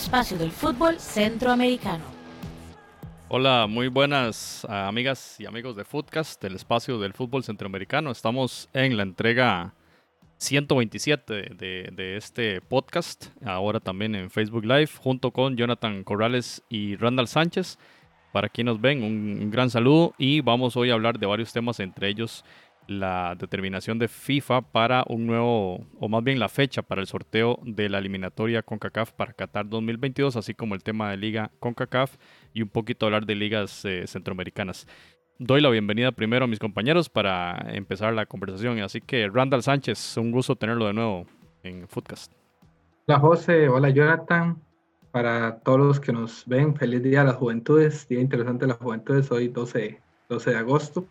espacio del fútbol centroamericano. Hola, muy buenas ah, amigas y amigos de Footcast, del espacio del fútbol centroamericano. Estamos en la entrega 127 de, de, este podcast, ahora también en Facebook Live, junto con Jonathan Corrales y Randall Sánchez. Para quienes nos ven, un gran saludo y vamos hoy a hablar de varios temas, entre ellos la determinación de FIFA para un nuevo, o más bien la fecha para el sorteo de la eliminatoria CONCACAF para Qatar 2022, así como el tema de Liga CONCACAF y un poquito hablar de ligas eh, centroamericanas. Doy la bienvenida primero a mis compañeros para empezar la conversación, así que Randall Sánchez, un gusto tenerlo de nuevo en Footcast. Hola José, hola Jonathan, para todos los que nos ven, feliz día a las juventudes, día interesante de las juventudes, hoy 12, 12 de agosto.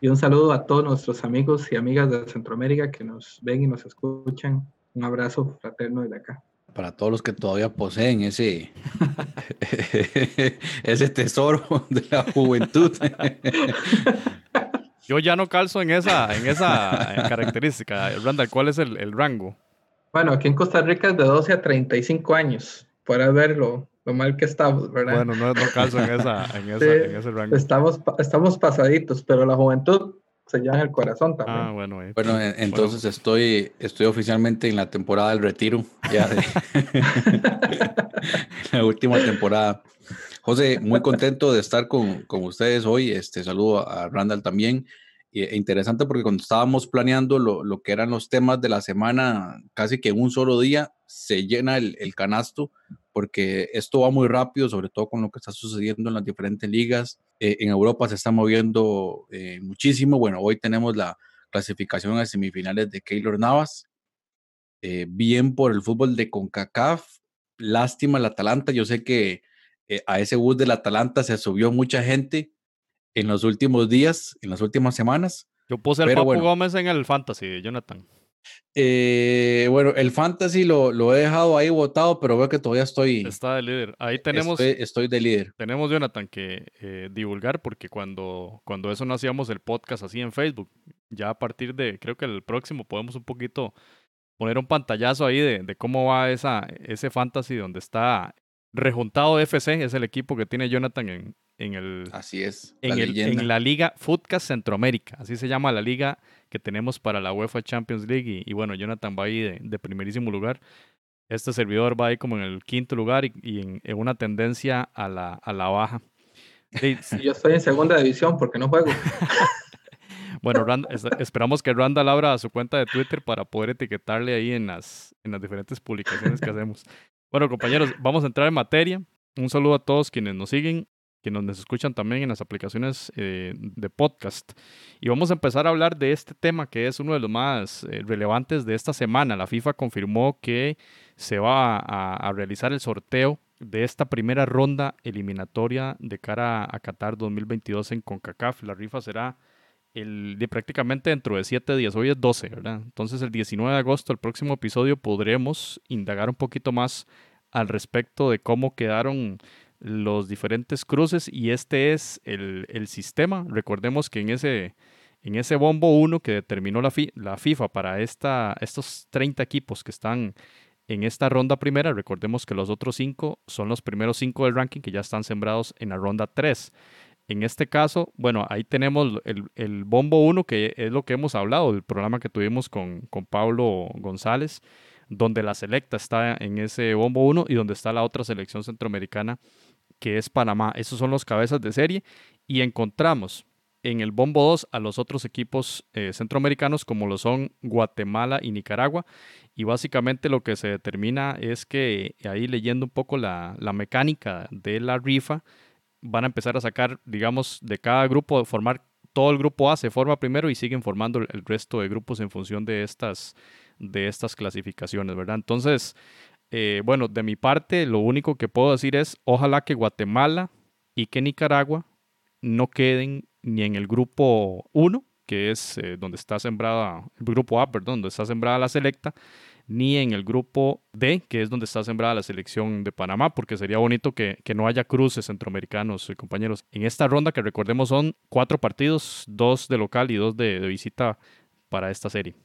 Y un saludo a todos nuestros amigos y amigas de Centroamérica que nos ven y nos escuchan. Un abrazo fraterno desde acá. Para todos los que todavía poseen ese, ese tesoro de la juventud. Yo ya no calzo en esa, en esa característica. Randall, ¿cuál es el, el, rango? Bueno, aquí en Costa Rica es de 12 a 35 años. Puedes verlo lo mal que estamos, ¿verdad? Bueno, no, no calzo en, esa, en, esa, en ese rango. Estamos, estamos pasaditos, pero la juventud se lleva en el corazón también. Ah, bueno. Eh. Bueno, entonces Estoy, estoy oficialmente en la temporada del retiro, ya de la última temporada. José, muy contento de estar con, con ustedes hoy. Este saludo a Randall también. E interesante porque cuando estábamos planeando lo, lo, que eran los temas de la semana, casi que en un solo día se llena el, el canasto porque esto va muy rápido, sobre todo con lo que está sucediendo en las diferentes ligas. Eh, en Europa se está moviendo eh, muchísimo. Bueno, hoy tenemos la clasificación a semifinales de Keylor Navas. Eh, bien por el fútbol de CONCACAF. Lástima el Atalanta. Yo sé que a ese bus del Atalanta se subió mucha gente en los últimos días, en las últimas semanas. Yo puse el Papu Gómez en el Fantasy, Jonathan. Eh, bueno, el fantasy lo, lo, he dejado ahí votado, pero veo que todavía estoy. Está de líder. Ahí tenemos. Estoy, de líder. Tenemos, Jonathan, que eh, divulgar, porque cuando, cuando eso no hacíamos el podcast así en Facebook, ya a partir de, creo que el próximo podemos un poquito poner un pantallazo ahí de, de cómo va esa, ese fantasy donde está rejuntado FC, es el equipo que tiene Jonathan en, en el. Así es. En, el, en la Liga Footcast Centroamérica, así se llama la liga que tenemos para la UEFA Champions League. Y, bueno, Jonathan va ahí de, primerísimo lugar. Este servidor va ahí como en el quinto lugar y, en, una tendencia a la, a la baja. yo estoy en segunda división porque no juego. bueno, esperamos que Randall abra su cuenta de Twitter para poder etiquetarle ahí en las, en las diferentes publicaciones que hacemos. Bueno, compañeros, vamos a entrar en materia. Un saludo a todos quienes nos siguen que nos escuchan también en las aplicaciones eh, de podcast. Y vamos a empezar a hablar de este tema que es uno de los más eh, relevantes de esta semana. La FIFA confirmó que se va a, realizar el sorteo de esta primera ronda eliminatoria de cara a Qatar 2022 en CONCACAF. La rifa será el, de prácticamente dentro de siete días. Hoy es 12, ¿verdad? Entonces el 19 de agosto, el próximo episodio, podremos indagar un poquito más al respecto de cómo quedaron los diferentes cruces y este es el, el sistema. Recordemos que en ese, en ese bombo 1 que determinó la, FIFA para esta, estos 30 equipos que están en esta ronda primera, recordemos que los otros 5 son los primeros 5 del ranking que ya están sembrados en la ronda 3. En este caso, bueno, ahí tenemos el, el bombo 1, que es lo que hemos hablado, el programa que tuvimos con, con Pablo González, donde la selecta está en ese bombo 1 y donde está la otra selección centroamericana que es Panamá. Esos son los cabezas de serie y encontramos en el bombo 2 a los otros equipos eh, centroamericanos como lo son Guatemala y Nicaragua. Y básicamente lo que se determina es que ahí leyendo un poco la, mecánica de la rifa, van a empezar a sacar, digamos, de cada grupo, formar todo el grupo A se forma primero y siguen formando el resto de grupos en función de estas, de estas clasificaciones, ¿verdad? Entonces, eh, bueno, de mi parte, lo único que puedo decir es, ojalá que Guatemala y que Nicaragua no queden ni en el grupo 1, que es eh, donde está sembrada, el grupo A, perdón, donde está sembrada la selecta, ni en el grupo D, que es donde está sembrada la selección de Panamá, porque sería bonito que, no haya cruces centroamericanos, eh, compañeros. En esta ronda, que recordemos son cuatro partidos, dos de local y dos de, de visita para esta serie.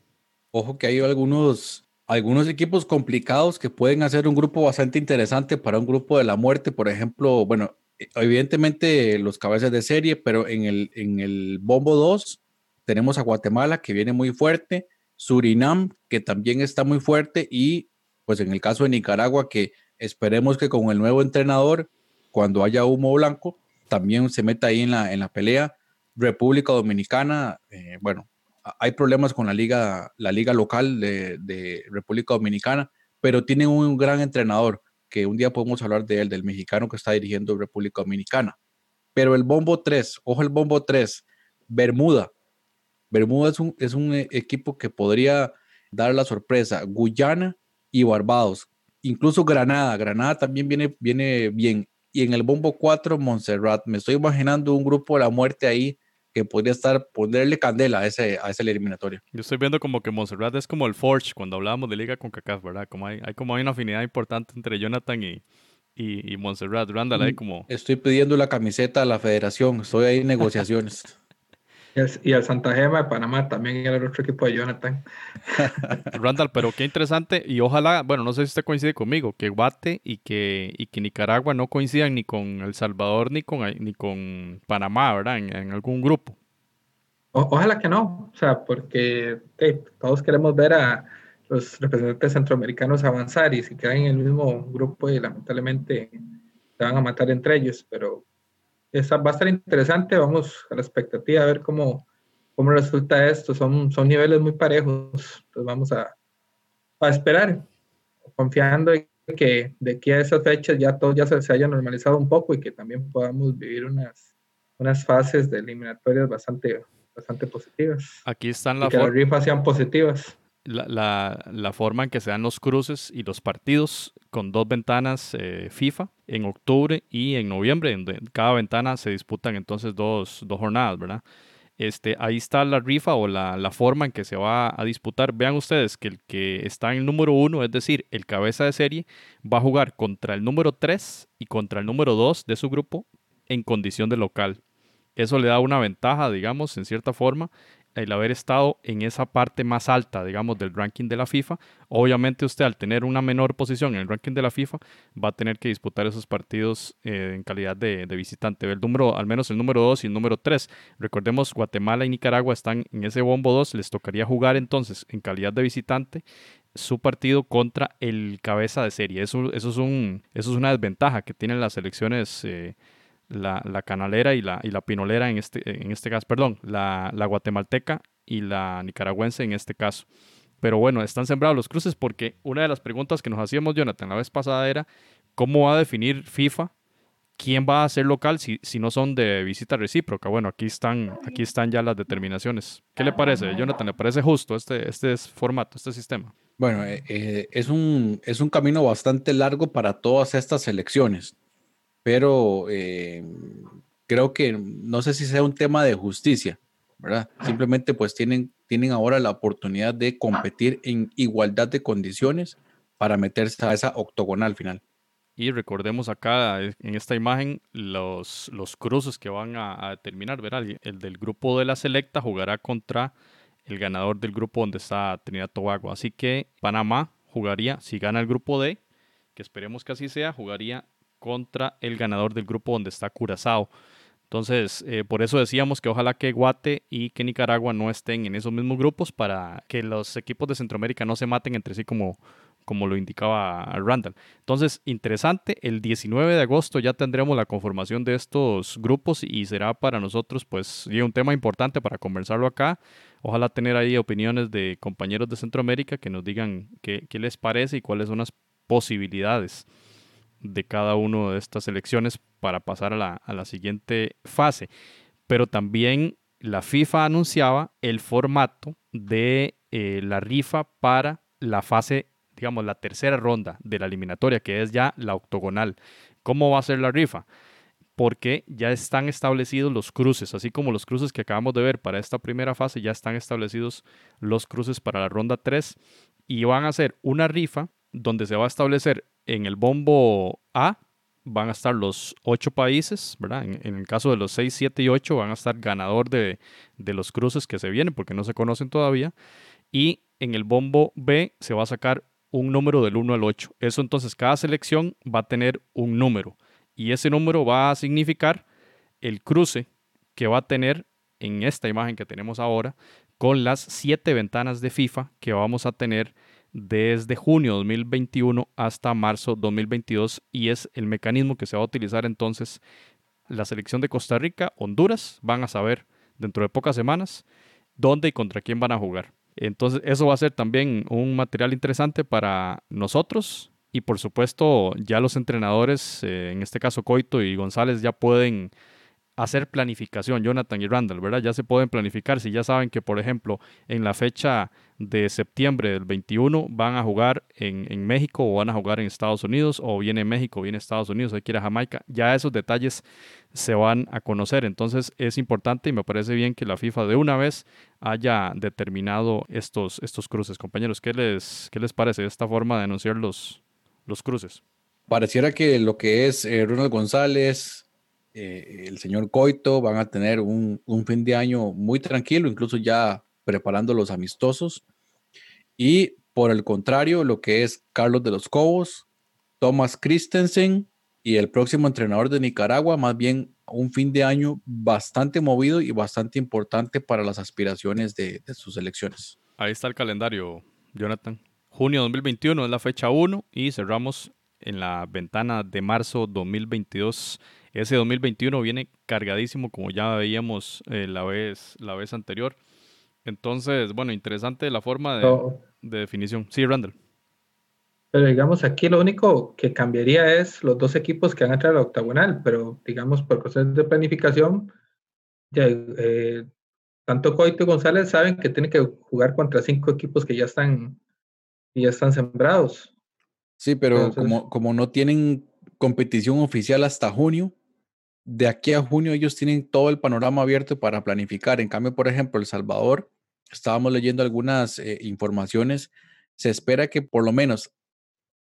Ojo que hay algunos algunos equipos complicados que pueden hacer un grupo bastante interesante para un grupo de la muerte, por ejemplo, bueno, eh, evidentemente los cabezas de serie, pero en el, en el Bombo 2 tenemos a Guatemala que viene muy fuerte, Surinam que también está muy fuerte y pues en el caso de Nicaragua que esperemos que con el nuevo entrenador, cuando haya humo blanco, también se meta ahí en la, en la pelea. República Dominicana, eh, bueno, hay problemas con la liga, la liga local de, República Dominicana, pero tiene un gran entrenador que un día podemos hablar de él, del mexicano que está dirigiendo República Dominicana. Pero el Bombo 3, ojo el Bombo 3, Bermuda. Bermuda es un, es un eh, equipo que podría dar la sorpresa. Guyana y Barbados. Incluso Granada. Granada también viene, viene bien. Y en el Bombo 4, Montserrat. Me estoy imaginando un grupo de la muerte ahí que podría estar, ponerle candela a ese, a ese eliminatorio. Yo estoy viendo como que Montserrat es como el Forge cuando hablábamos de liga con CACAF, ¿verdad? Como hay, hay como hay una afinidad importante entre Jonathan y, y, y Montserrat. Randall, ahí mm, como... Estoy pidiendo la camiseta a la federación, estoy ahí en negociaciones. Y al, Santa Gema de Panamá también era el otro equipo de Jonathan. Randall, pero qué interesante. Y ojalá, bueno, no sé si usted coincide conmigo, que Guate y que, y que Nicaragua no coincidan ni con El Salvador ni con, ni con Panamá, ¿verdad? En, algún grupo. ojalá que no, o sea, porque todos queremos ver a los representantes centroamericanos avanzar y si quedan en el mismo grupo y lamentablemente se van a matar entre ellos, pero va a estar interesante, vamos a la expectativa a ver cómo, cómo resulta esto. Son, son niveles muy parejos, entonces vamos a, a esperar, confiando en que de aquí a esas fechas ya todo ya se, haya normalizado un poco y que también podamos vivir unas, unas fases de eliminatorias bastante, bastante positivas. Aquí están las que las rifas sean positivas la, la, forma en que se dan los cruces y los partidos con dos ventanas eh, FIFA en octubre y en noviembre. En cada ventana se disputan entonces dos, dos, jornadas, ¿verdad? Este, ahí está la rifa o la, la, forma en que se va a disputar. Vean ustedes que el que está en el número uno, es decir, el cabeza de serie, va a jugar contra el número 3 y contra el número 2 de su grupo en condición de local. Eso le da una ventaja, digamos, en cierta forma, el haber estado en esa parte más alta, digamos, del ranking de la FIFA. Obviamente usted al tener una menor posición en el ranking de la FIFA va a tener que disputar esos partidos eh, en calidad de, visitante. El número, al menos el número 2 y el número 3. Recordemos, Guatemala y Nicaragua están en ese bombo 2. Les tocaría jugar entonces en calidad de visitante su partido contra el cabeza de serie. Eso, es una desventaja que tienen las selecciones. Eh, la, canalera y la, y la pinolera en este, en este caso, perdón, la, guatemalteca y la nicaragüense en este caso. Pero bueno, están sembrados los cruces porque una de las preguntas que nos hacíamos, Jonathan, la vez pasada era, ¿cómo va a definir FIFA quién va a ser local si, si no son de visita recíproca? Bueno, aquí están, aquí están ya las determinaciones. ¿Qué le parece, Jonathan? ¿Le parece justo este, este formato, este sistema? Bueno, eh, eh, es, un, es un camino bastante largo para todas estas elecciones pero eh, creo que no sé si sea un tema de justicia, ¿verdad? Simplemente pues tienen, tienen ahora la oportunidad de competir en igualdad de condiciones para meterse a esa octogonal final. Y recordemos acá eh, en esta imagen los, los cruces que van a, determinar, ¿verdad? El del grupo de la selecta jugará contra el ganador del grupo donde está Trinidad Tobago. Así que Panamá jugaría, si gana el grupo D, que esperemos que así sea, jugaría contra el ganador del grupo donde está Curazao. Entonces, eh, por eso decíamos que ojalá que Guate y que Nicaragua no estén en esos mismos grupos para que los equipos de Centroamérica no se maten entre sí como, como lo indicaba Randall. Entonces, interesante, el 19 de agosto ya tendremos la conformación de estos grupos y será para nosotros pues un tema importante para conversarlo acá. Ojalá tener ahí opiniones de compañeros de Centroamérica que nos digan qué, qué les parece y cuáles son las posibilidades de cada una de estas elecciones para pasar a la, siguiente fase. Pero también la FIFA anunciaba el formato de eh, la rifa para la fase, digamos, la tercera ronda de la eliminatoria, que es ya la octogonal. ¿Cómo va a ser la rifa? Porque ya están establecidos los cruces, así como los cruces que acabamos de ver para esta primera fase, ya están establecidos los cruces para la ronda 3 y van a ser una rifa donde se va a establecer en el bombo A van a estar los ocho países, ¿verdad? En, el caso de los 6, 7 y 8 van a estar ganador de, los cruces que se vienen porque no se conocen todavía. Y en el bombo B se va a sacar un número del 1 al 8. Eso entonces cada selección va a tener un número y ese número va a significar el cruce que va a tener en esta imagen que tenemos ahora con las siete ventanas de FIFA que vamos a tener desde junio 2021 hasta marzo 2022 y es el mecanismo que se va a utilizar entonces la selección de Costa Rica, Honduras, van a saber dentro de pocas semanas dónde y contra quién van a jugar. Entonces eso va a ser también un material interesante para nosotros y por supuesto ya los entrenadores, eh, en este caso Coito y González, ya pueden hacer planificación, Jonathan y Randall, ¿verdad? Ya se pueden planificar si ya saben que, por ejemplo, en la fecha de septiembre del 21 van a jugar en, México o van a jugar en Estados Unidos o viene México, viene Estados Unidos, hay que ir a Jamaica, ya esos detalles se van a conocer. Entonces es importante y me parece bien que la FIFA de una vez haya determinado estos, estos cruces. Compañeros, ¿qué les, qué les parece esta forma de anunciar los, los cruces? Pareciera que lo que es eh, Ronald González, eh, el señor Coito van a tener un, fin de año muy tranquilo, incluso ya preparando los amistosos. Y por el contrario, lo que es Carlos de los Cobos, Thomas Christensen y el próximo entrenador de Nicaragua, más bien un fin de año bastante movido y bastante importante para las aspiraciones de, de sus elecciones. Ahí está el calendario, Jonathan. Junio 2021 es la fecha 1 y cerramos en la ventana de marzo 2022 ese 2021 viene cargadísimo, como ya veíamos eh, la, vez, la vez anterior. Entonces, bueno, interesante la forma de, definición. Sí, Randall. Pero digamos, aquí lo único que cambiaría es los dos equipos que van a entrar a la octagonal, pero digamos, por cosas de planificación, ya, eh, tanto Coito y González saben que tienen que jugar contra cinco equipos que ya están, ya están sembrados. Sí, pero como, como no tienen competición oficial hasta junio, de aquí a junio ellos tienen todo el panorama abierto para planificar. En cambio, por ejemplo, El Salvador, estábamos leyendo algunas eh, informaciones, se espera que por lo menos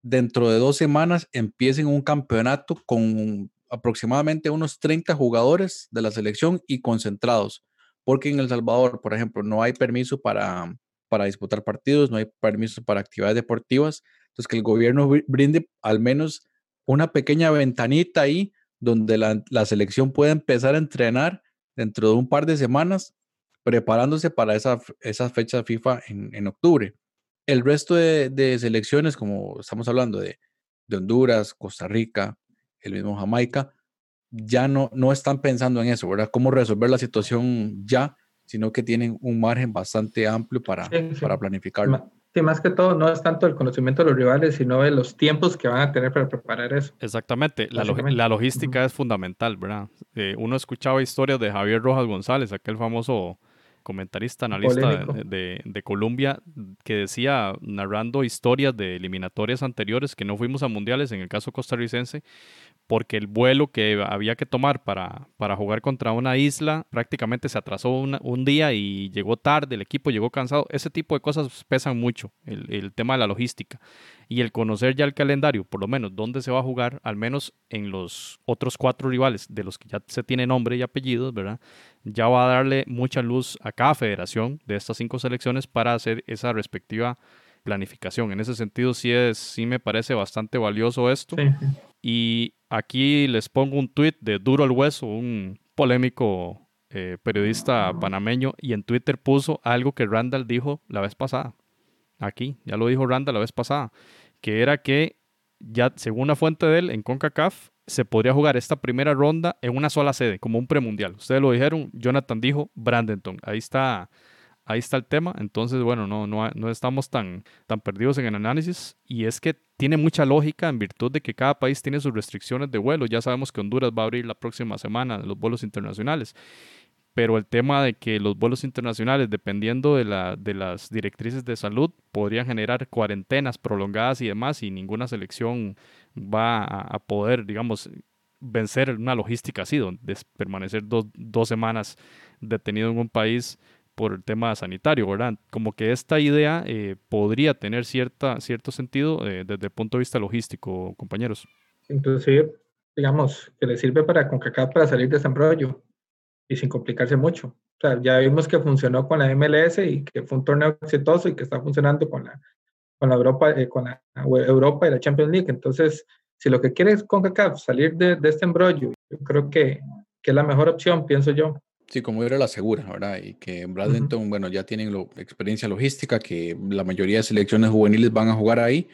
dentro de dos semanas empiecen un campeonato con aproximadamente unos 30 jugadores de la selección y concentrados, porque en El Salvador, por ejemplo, no hay permiso para, para disputar partidos, no hay permiso para actividades deportivas, entonces que el gobierno brinde al menos una pequeña ventanita ahí donde la, selección puede empezar a entrenar dentro de un par de semanas, preparándose para esa, esa fecha FIFA en, octubre. El resto de, selecciones, como estamos hablando de, Honduras, Costa Rica, el mismo Jamaica, ya no, no están pensando en eso, ¿verdad? Cómo resolver la situación ya, sino que tienen un margen bastante amplio para, para planificarlo. Sí, más que todo, no es tanto el conocimiento de los rivales, sino de los tiempos que van a tener para preparar eso. Exactamente, la, la logística es fundamental, ¿verdad? Eh, uno escuchaba historias de Javier Rojas González, aquel famoso comentarista, analista de, de, Colombia, que decía, narrando historias de eliminatorias anteriores que no fuimos a mundiales, en el caso costarricense, porque el vuelo que había que tomar para, para jugar contra una isla prácticamente se atrasó un día y llegó tarde, el equipo llegó cansado. Ese tipo de cosas pesan mucho, el, el, tema de la logística. Y el conocer ya el calendario, por lo menos dónde se va a jugar, al menos en los otros cuatro rivales de los que ya se tiene nombre y apellidos, ¿verdad? Ya va a darle mucha luz a cada federación de estas cinco selecciones para hacer esa respectiva planificación. En ese sentido, sí, es, sí me parece bastante valioso esto. Y aquí les pongo un tweet de Duro el Hueso, un polémico eh, periodista panameño, y en Twitter puso algo que Randall dijo la vez pasada. Aquí, ya lo dijo Randall la vez pasada, que era que ya según una fuente de él, en CONCACAF se podría jugar esta primera ronda en una sola sede, como un premundial. Ustedes lo dijeron, Jonathan dijo Brandenton. Ahí está ahí está el tema. Entonces, bueno, no, no, no estamos tan, tan perdidos en el análisis. Y es que tiene mucha lógica en virtud de que cada país tiene sus restricciones de vuelo. Ya sabemos que Honduras va a abrir la próxima semana los vuelos internacionales. Pero el tema de que los vuelos internacionales, dependiendo de, la, de las directrices de salud, podrían generar cuarentenas prolongadas y demás, y ninguna selección va a, poder, digamos, vencer una logística así, donde permanecer dos, dos semanas detenido en un país por el tema sanitario, ¿verdad? Como que esta idea eh, podría tener cierta, cierto sentido eh, desde el punto de vista logístico, compañeros. Inclusive, digamos, que le sirve para CONCACAF para salir de ese embrollo y sin complicarse mucho, ya vimos que funcionó con la MLS y que fue un torneo exitoso y que está funcionando con la, con la Europa, eh, con la Europa y la Champions League. Entonces, si lo que quiere es CONCACAF salir de, de este embrollo, yo creo que, que, es la mejor opción, pienso yo. Sí, como era la segura, ¿verdad? Y que en Bradlington, bueno, ya tienen lo, experiencia logística, que la mayoría de selecciones juveniles van a jugar ahí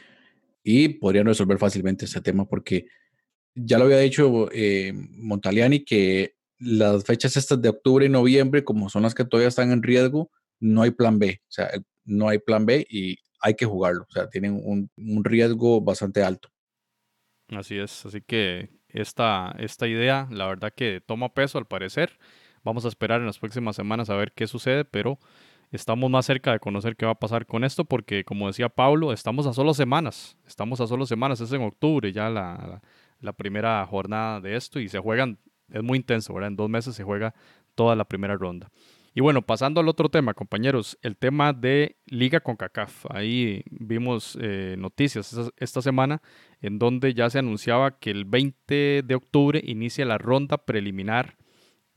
y podrían resolver fácilmente ese tema porque ya lo había dicho eh, Montaliani que las fechas estas de octubre y noviembre, como son las que todavía están en riesgo, no hay plan B, o sea, no hay plan B y hay que jugarlo, o sea, tienen un, un riesgo bastante alto. Así es, así que esta, esta idea, la verdad que toma peso al parecer. Vamos a esperar en las próximas semanas a ver qué sucede, pero estamos más cerca de conocer qué va a pasar con esto porque, como decía Pablo, estamos a solo semanas, estamos a solo semanas, es en octubre ya la, la primera jornada de esto y se juegan es muy intenso, ¿verdad? En dos meses se juega toda la primera ronda. Y bueno, pasando al otro tema, compañeros, el tema de Liga con CACAF. Ahí vimos eh, noticias esta, semana en donde ya se anunciaba que el 20 de octubre inicia la ronda preliminar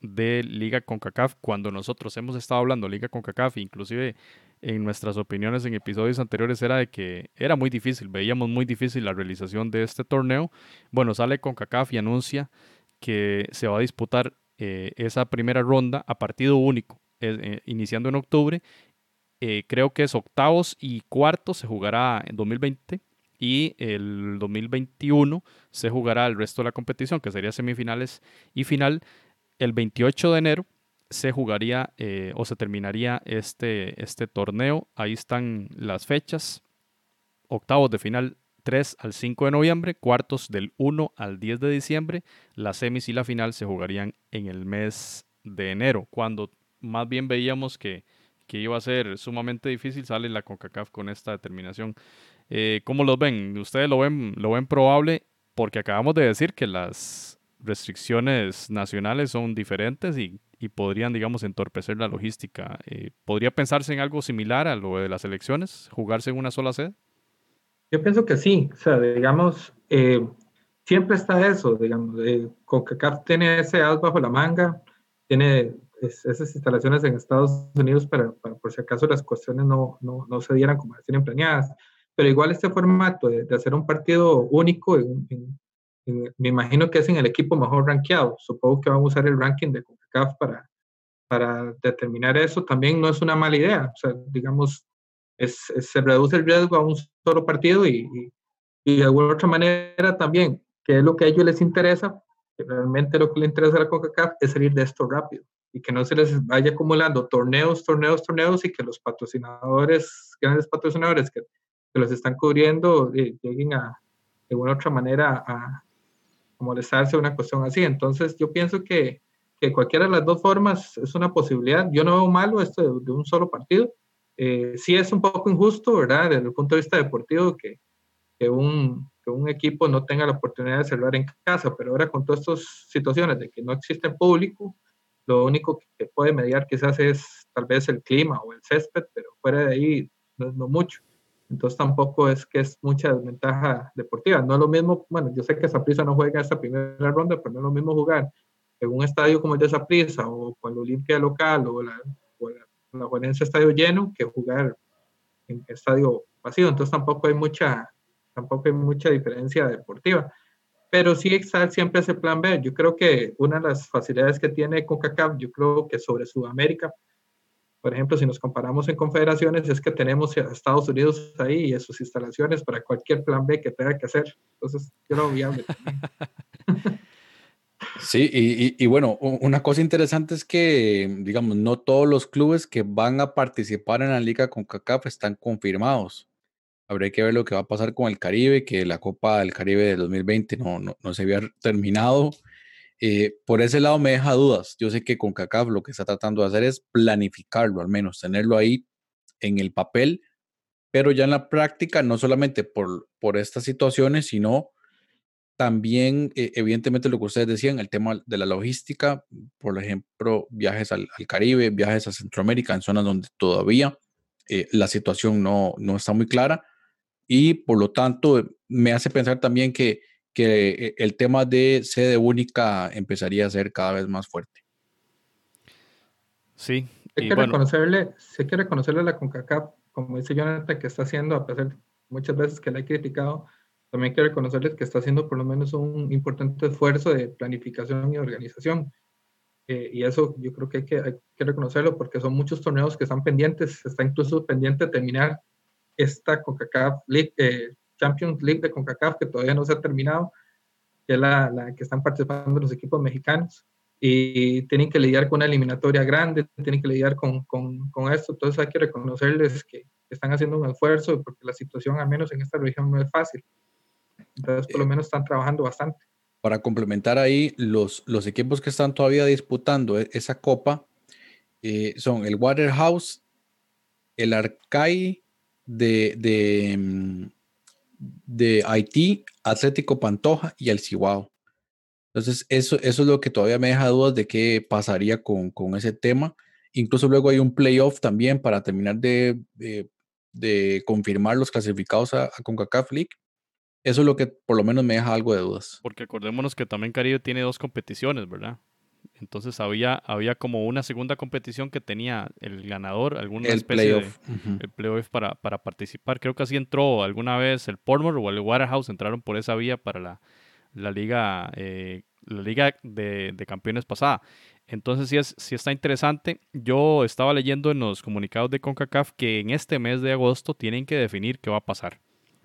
de Liga con CACAF. Cuando nosotros hemos estado hablando de Liga con CACAF, inclusive en nuestras opiniones en episodios anteriores era de que era muy difícil, veíamos muy difícil la realización de este torneo. Bueno, sale con CACAF y anuncia que se va a disputar eh, esa primera ronda a partido único, eh, iniciando en octubre. Eh, creo que es octavos y cuartos se jugará en 2020 y el 2021 se jugará el resto de la competición, que sería semifinales y final. El 28 de enero se jugaría o se terminaría este, este torneo. Ahí están las fechas. Octavos de final 3 al 5 de noviembre, cuartos del 1 al 10 de diciembre, las semis y la final se jugarían en el mes de enero, cuando más bien veíamos que, que iba a ser sumamente difícil, sale la CONCACAF con esta determinación. Eh, ¿Cómo lo ven? ¿Ustedes lo ven, lo ven probable? Porque acabamos de decir que las restricciones nacionales son diferentes y, y podrían, digamos, entorpecer la logística. Eh, ¿Podría pensarse en algo similar a lo de las elecciones? ¿Jugarse en una sola sede? Yo pienso que sí, o sea, digamos, eh, siempre está eso, digamos, eh, CONCACAF tiene ese as bajo la manga, tiene esas instalaciones en Estados Unidos para, por si acaso las cuestiones no, no, no, se dieran como tienen planeadas, pero igual este formato de, hacer un partido único, me imagino que es en el equipo mejor rankeado, supongo que vamos a usar el ranking de CONCACAF para, para determinar eso, también no es una mala idea, o sea, digamos, se reduce el riesgo a un solo partido y, y, de alguna otra manera también, que es lo que a ellos les interesa, que realmente lo que les interesa a la CONCACAF es salir de esto rápido y que no se les vaya acumulando torneos, torneos, torneos y que los patrocinadores, grandes patrocinadores que, que los están cubriendo, eh, lleguen a, de alguna otra manera a, a molestarse una cuestión así. Entonces yo pienso que, que cualquiera de las dos formas es una posibilidad. Yo no veo malo esto de un solo partido eh, sí es un poco injusto, ¿verdad? Desde el punto de vista deportivo, que, que, un, que un equipo no tenga la oportunidad de celebrar en casa, pero ahora con todas estas situaciones de que no existe público, lo único que puede mediar quizás es tal vez el clima o el césped, pero fuera de ahí no, no mucho. Entonces tampoco es que es mucha desventaja deportiva. No es lo mismo, bueno, yo sé que Saprissa no juega esta primera ronda, pero no es lo mismo jugar en un estadio como el de Saprissa o con la Olimpia local o la, la la Juanense estadio lleno que jugar en estadio vacío. Entonces tampoco hay mucha, tampoco hay mucha diferencia deportiva. Pero sí está siempre ese plan B. Yo creo que una de las facilidades que tiene CONCACAF, yo creo que sobre Sudamérica, por ejemplo, si nos comparamos en confederaciones, es que tenemos a Estados Unidos ahí y sus instalaciones para cualquier plan B que tenga que hacer. Entonces, yo lo viable Sí, y, bueno, una cosa interesante es que, digamos, no todos los clubes que van a participar en la liga con CACAF están confirmados. Habría que ver lo que va a pasar con el Caribe, que la Copa del Caribe de 2020 no, no, se había terminado. Eh, por ese lado me deja dudas. Yo sé que con CACAF lo que está tratando de hacer es planificarlo, al menos tenerlo ahí en el papel, pero ya en la práctica, no solamente por, por estas situaciones, sino también, eh, evidentemente, lo que ustedes decían, el tema de la logística, por ejemplo, viajes al, Caribe, viajes a Centroamérica, en zonas donde todavía eh, la situación no, no, está muy clara. Y por lo tanto, me hace pensar también que, que eh, el tema de sede única empezaría a ser cada vez más fuerte. Sí. Hay que, reconocerle, hay que reconocerle a la CONCACAF, como dice Jonathan, que está haciendo, a pesar de muchas veces que la he criticado, también hay que reconocerles que está haciendo por lo menos un importante esfuerzo de planificación y organización. Eh, y eso yo creo que hay, que hay, que reconocerlo porque son muchos torneos que están pendientes. Está incluso pendiente terminar esta CONCACAF League, eh, Champions League de CONCACAF que todavía no se ha terminado, que es la, la que están participando los equipos mexicanos y tienen que lidiar con una eliminatoria grande, tienen que lidiar con, con, con, esto, entonces hay que reconocerles que están haciendo un esfuerzo porque la situación, al menos en esta región, no es fácil. Entonces, por lo menos están trabajando bastante. Para complementar ahí, los, los equipos que están todavía disputando e, esa copa eh, son el Waterhouse, el Arcai de, de, mm, de Haití, Atlético Pantoja y el Chihuahua. Entonces, eso, eso es lo que todavía me deja dudas de qué pasaría con, con ese tema. Incluso luego hay un playoff también para terminar de, de, confirmar los clasificados a, a, CONCACAF League. Eso es lo que por lo menos me deja algo de dudas. Porque acordémonos que también Caribe tiene dos competiciones, ¿verdad? Entonces había, había como una segunda competición que tenía el ganador, alguna el especie playoff. de el playoff para, para participar. Creo que así entró alguna vez el Portmore o el Waterhouse, entraron por esa vía para la, la liga, eh, la liga de, de, campeones pasada. Entonces sí, es, sí está interesante. Yo estaba leyendo en los comunicados de CONCACAF que en este mes de agosto tienen que definir qué va a pasar.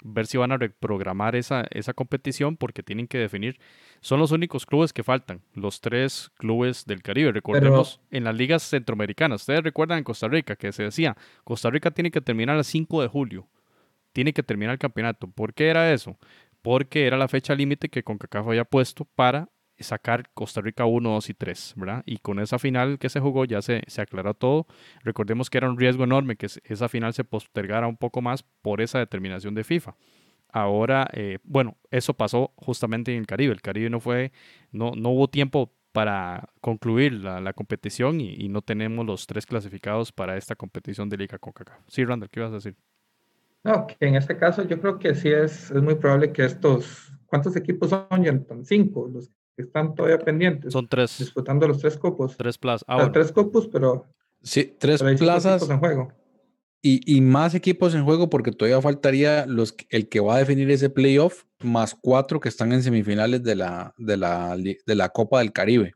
Ver si van a reprogramar esa, esa competición porque tienen que definir. Son los únicos clubes que faltan, los tres clubes del Caribe. Recordemos Pero... en las ligas centroamericanas. Ustedes recuerdan en Costa Rica que se decía, Costa Rica tiene que terminar el 5 de julio. Tiene que terminar el campeonato. ¿Por qué era eso? porque era la fecha límite que CONCACAF había puesto para sacar Costa Rica 1, 2 y 3, ¿verdad? Y con esa final que se jugó ya se, se aclaró todo. Recordemos que era un riesgo enorme que esa final se postergara un poco más por esa determinación de FIFA. Ahora, eh, bueno, eso pasó justamente en el Caribe. El Caribe no fue, no, no hubo tiempo para concluir la, la competición y, y, no tenemos los tres clasificados para esta competición de Liga CONCACAF. Sí, Randall, ¿qué ibas a decir? No, que en este caso yo creo que sí es, es muy probable que estos, ¿cuántos equipos son, Jonathan? Cinco, los están todavía pendientes. Son tres. Disputando los tres copos. Tres plazas. Ah, bueno. Tres copos, pero... Sí, tres plazas. En juego. Y, y, más equipos en juego porque todavía faltaría los, el que va a definir ese playoff más cuatro que están en semifinales de la, de la, de la Copa del Caribe.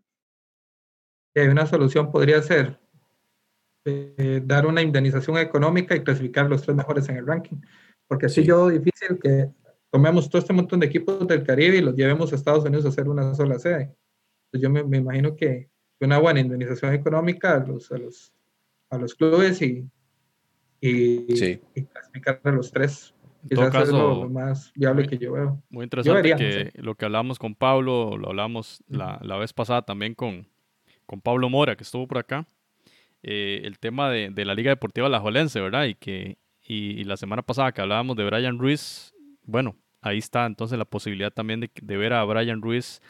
Y una solución podría ser eh, dar una indemnización económica y clasificar los tres mejores en el ranking. Porque sí. yo difícil que tomemos todo este montón de equipos del Caribe y los llevemos a Estados Unidos a hacer una sola sede. Entonces yo me, me imagino que una buena indemnización económica a los, a los, a los clubes y, y, sí. y clasificar a los tres. En todo caso, es lo, lo, más viable muy, que yo veo. Muy interesante vería, que sé. lo que hablamos con Pablo, lo hablamos la, la vez pasada también con, con Pablo Mora, que estuvo por acá, eh, el tema de, de, la Liga Deportiva Alajuelense, ¿verdad? Y que y, y, la semana pasada que hablábamos de Brian Ruiz, bueno, ahí está entonces la posibilidad también de, de ver a Brian Ruiz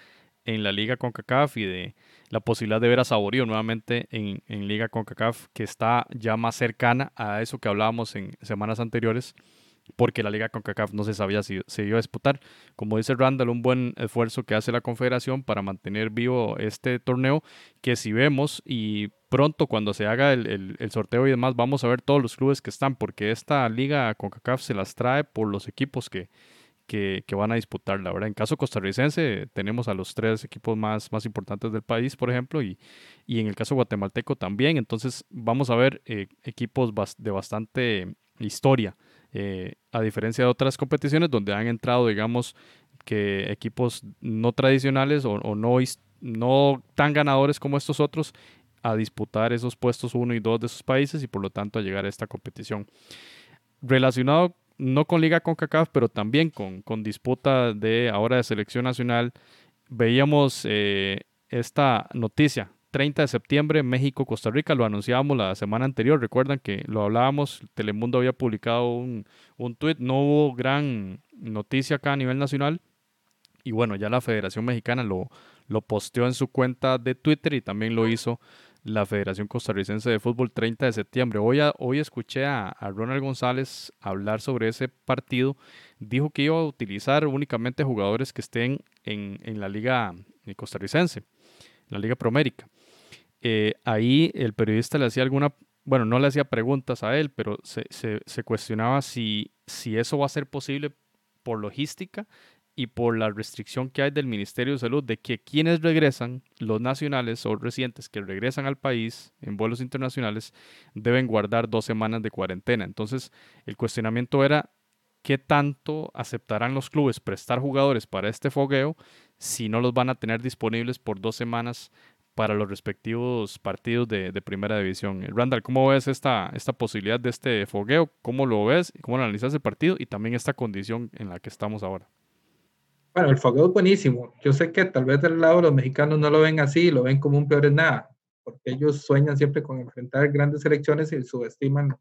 en la Liga CONCACAF y de la posibilidad de ver a Saborío nuevamente en, en Liga CONCACAF, que está ya más cercana a eso que hablábamos en semanas anteriores, porque la Liga CONCACAF no se sabía si se iba a disputar. Como dice Randall, un buen esfuerzo que hace la Confederación para mantener vivo este torneo, que si vemos y pronto cuando se haga el, sorteo y demás, vamos a ver todos los clubes que están, porque esta Liga CONCACAF se las trae por los equipos que, van a disputar, la verdad. En caso costarricense, tenemos a los tres equipos más, importantes del país, por ejemplo, y, y en el caso guatemalteco también. Entonces, vamos a ver eh, equipos de bastante historia eh, a diferencia de otras competiciones donde han entrado, digamos, que equipos no tradicionales o, no, tan ganadores como estos otros a disputar esos puestos 1 y 2 de sus países y por lo tanto a llegar a esta competición. Relacionado no con Liga CONCACAF, pero también con, con disputa de ahora de selección nacional, veíamos eh, esta noticia 30 de septiembre, México, Costa Rica, lo anunciábamos la semana anterior, recuerdan que lo hablábamos, Telemundo había publicado un, un tweet, no hubo gran noticia acá a nivel nacional, y bueno, ya la Federación Mexicana lo, lo posteó en su cuenta de Twitter y también lo hizo la Federación Costarricense de Fútbol 30 de septiembre. Hoy, a, hoy escuché a, Ronald González hablar sobre ese partido. Dijo que iba a utilizar únicamente jugadores que estén en, en la liga costarricense, en la Liga Promérica. Eh, ahí el periodista le hacía alguna, bueno, no le hacía preguntas a él, pero se, se, cuestionaba si, si eso va a ser posible por logística y por la restricción que hay del Ministerio de Salud de que quienes regresan, los nacionales o residentes que regresan al país en vuelos internacionales, deben guardar dos semanas de cuarentena. Entonces, el cuestionamiento era qué tanto aceptarán los clubes prestar jugadores para este fogueo si no los van a tener disponibles por dos semanas para los respectivos partidos de, primera división. Randall, ¿cómo ves esta, esta posibilidad de este fogueo? ¿Cómo lo ves? ¿Cómo analizas el partido? Y también esta condición en la que estamos ahora. Bueno, el fogueo es buenísimo. Yo sé que tal vez del lado los mexicanos no lo ven así, lo ven como un peor en nada, porque ellos sueñan siempre con enfrentar grandes selecciones y subestiman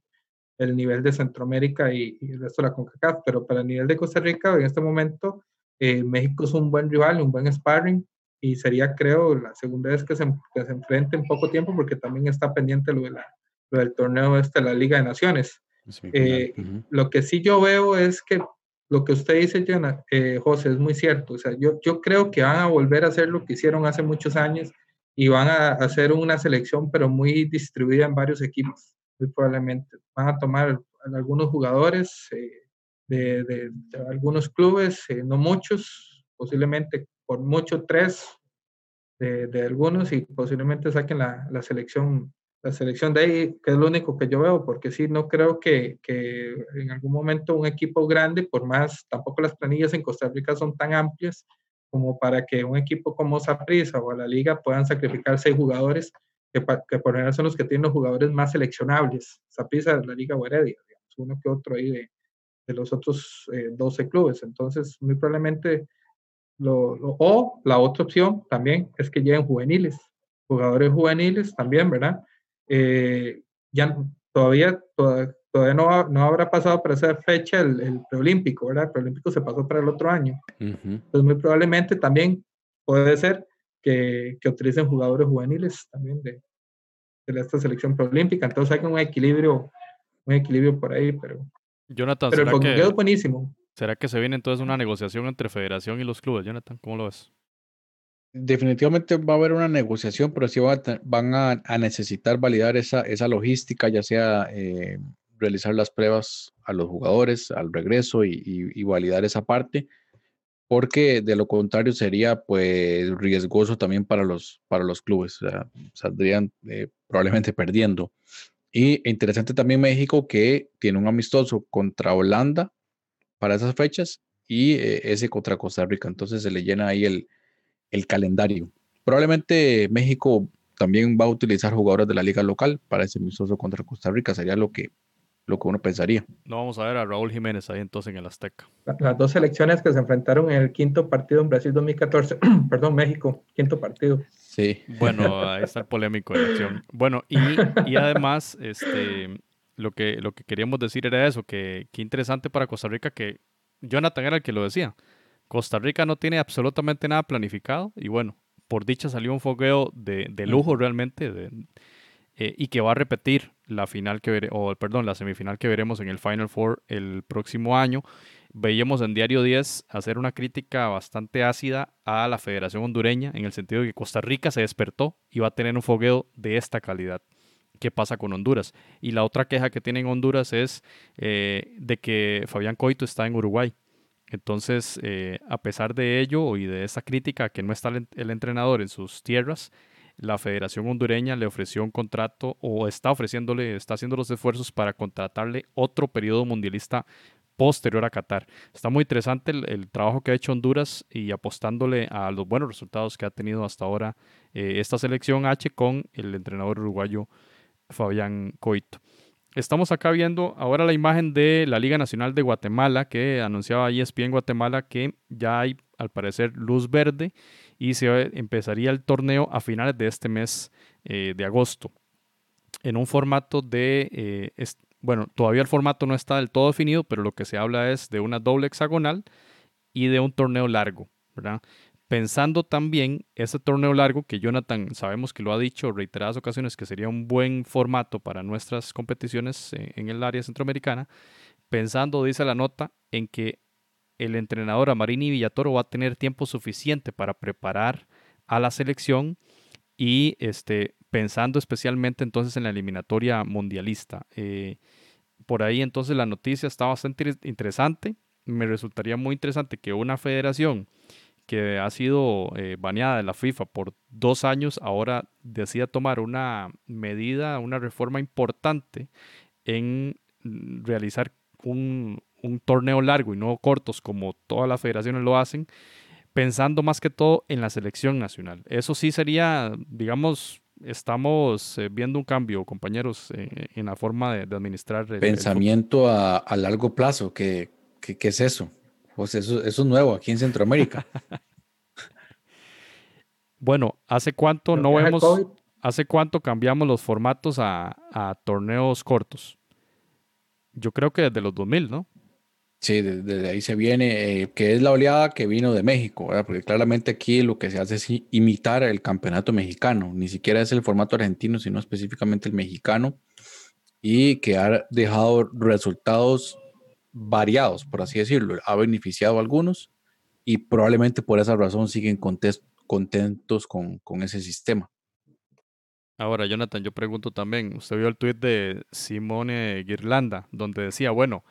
el nivel de Centroamérica y, el resto de la CONCACAF, pero para el nivel de Costa Rica en este momento eh, México es un buen rival, un buen sparring y sería creo la segunda vez que se, que se enfrente en poco tiempo porque también está pendiente lo, de la, lo del torneo este de la Liga de Naciones. Eh, lo que sí yo veo es que lo que usted dice, eh, José, es muy cierto. O sea, yo, yo creo que van a volver a hacer lo que hicieron hace muchos años y van a hacer una selección, pero muy distribuida en varios equipos, muy probablemente. Van a tomar algunos jugadores eh, de, de, algunos clubes, eh, no muchos, posiblemente por mucho tres de, algunos y posiblemente saquen la, la selección la selección de ahí, que es lo único que yo veo, porque sí, no creo que, que, en algún momento un equipo grande, por más, tampoco las planillas en Costa Rica son tan amplias como para que un equipo como Saprissa o la liga puedan sacrificar seis jugadores, que, que por general son los que tienen los jugadores más seleccionables. Saprissa la liga o Heredia, digamos, uno que otro ahí de, de los otros eh, 12 clubes. Entonces, muy probablemente, lo, lo, o la otra opción también es que lleguen juveniles, jugadores juveniles también, ¿verdad? eh, ya todavía, todavía, no, no, habrá pasado para esa fecha el, el, preolímpico, ¿verdad? El preolímpico se pasó para el otro año. Uh -huh. Entonces, muy probablemente también puede ser que, que utilicen jugadores juveniles también de, de esta selección preolímpica. Entonces, hay un equilibrio, un equilibrio por ahí, pero. Jonathan, pero el que, es buenísimo. ¿Será que se viene entonces una negociación entre federación y los clubes, Jonathan? ¿Cómo lo ves? definitivamente va a haber una negociación, pero sí van a, van a, a necesitar validar esa, esa, logística, ya sea eh, realizar las pruebas a los jugadores al regreso y, y, y, validar esa parte, porque de lo contrario sería pues riesgoso también para los, para los clubes, o sea, saldrían eh, probablemente perdiendo. Y interesante también México que tiene un amistoso contra Holanda para esas fechas y eh, ese contra Costa Rica, entonces se le llena ahí el, el calendario. Probablemente México también va a utilizar jugadores de la liga local para ese amistoso contra Costa Rica, sería lo que, lo que uno pensaría. No vamos a ver a Raúl Jiménez ahí entonces en el Azteca. Las dos selecciones que se enfrentaron en el quinto partido en Brasil 2014, perdón, México, quinto partido. Sí. Bueno, ahí está el polémico de la acción. Bueno, y, y además, este, lo, que, lo que queríamos decir era eso, que, que interesante para Costa Rica que Jonathan era el que lo decía. Costa Rica no tiene absolutamente nada planificado y bueno, por dicha salió un fogueo de, de lujo realmente de, eh, y que va a repetir la final que vere, o perdón, la semifinal que veremos en el Final Four el próximo año. Veíamos en Diario 10 hacer una crítica bastante ácida a la Federación Hondureña en el sentido de que Costa Rica se despertó y va a tener un fogueo de esta calidad. ¿Qué pasa con Honduras? Y la otra queja que tienen Honduras es eh, de que Fabián Coito está en Uruguay entonces, eh, a pesar de ello y de esa crítica que no está el entrenador en sus tierras, la Federación Hondureña le ofreció un contrato o está ofreciéndole, está haciendo los esfuerzos para contratarle otro periodo mundialista posterior a Qatar. Está muy interesante el, el, trabajo que ha hecho Honduras y apostándole a los buenos resultados que ha tenido hasta ahora eh, esta selección H con el entrenador uruguayo Fabián Coito. Estamos acá viendo ahora la imagen de la Liga Nacional de Guatemala que anunciaba ESPN Guatemala que ya hay al parecer luz verde y se empezaría el torneo a finales de este mes eh, de agosto en un formato de, eh, bueno, todavía el formato no está del todo definido, pero lo que se habla es de una doble hexagonal y de un torneo largo, ¿verdad? Pensando también ese torneo largo que Jonathan sabemos que lo ha dicho reiteradas ocasiones que sería un buen formato para nuestras competiciones en el área centroamericana, pensando, dice la nota, en que el entrenador Amarini Villatoro va a tener tiempo suficiente para preparar a la selección y este, pensando especialmente entonces en la eliminatoria mundialista. Eh, por ahí entonces la noticia está bastante interesante. Me resultaría muy interesante que una federación que ha sido eh, baneada de la FIFA por dos años, ahora decida tomar una medida, una reforma importante en realizar un, un torneo largo y no cortos como todas las federaciones lo hacen, pensando más que todo en la selección nacional. Eso sí sería, digamos, estamos eh, viendo un cambio, compañeros, en la forma de, administrar. El, Pensamiento a, largo plazo, ¿qué, qué, es eso? Pues eso, eso es nuevo aquí en Centroamérica. bueno, ¿hace cuánto no vemos, hace cuánto cambiamos los formatos a, a torneos cortos? Yo creo que desde los 2000, ¿no? Sí, desde ahí se viene, eh, que es la oleada que vino de México, ¿verdad? porque claramente aquí lo que se hace es imitar el campeonato mexicano, ni siquiera es el formato argentino, sino específicamente el mexicano, y que ha dejado resultados variados, por así decirlo. Ha beneficiado a algunos y probablemente por esa razón siguen contentos con, con ese sistema. Ahora, Jonathan, yo pregunto también, usted vio el tuit de Simone Girlanda, donde decía, bueno,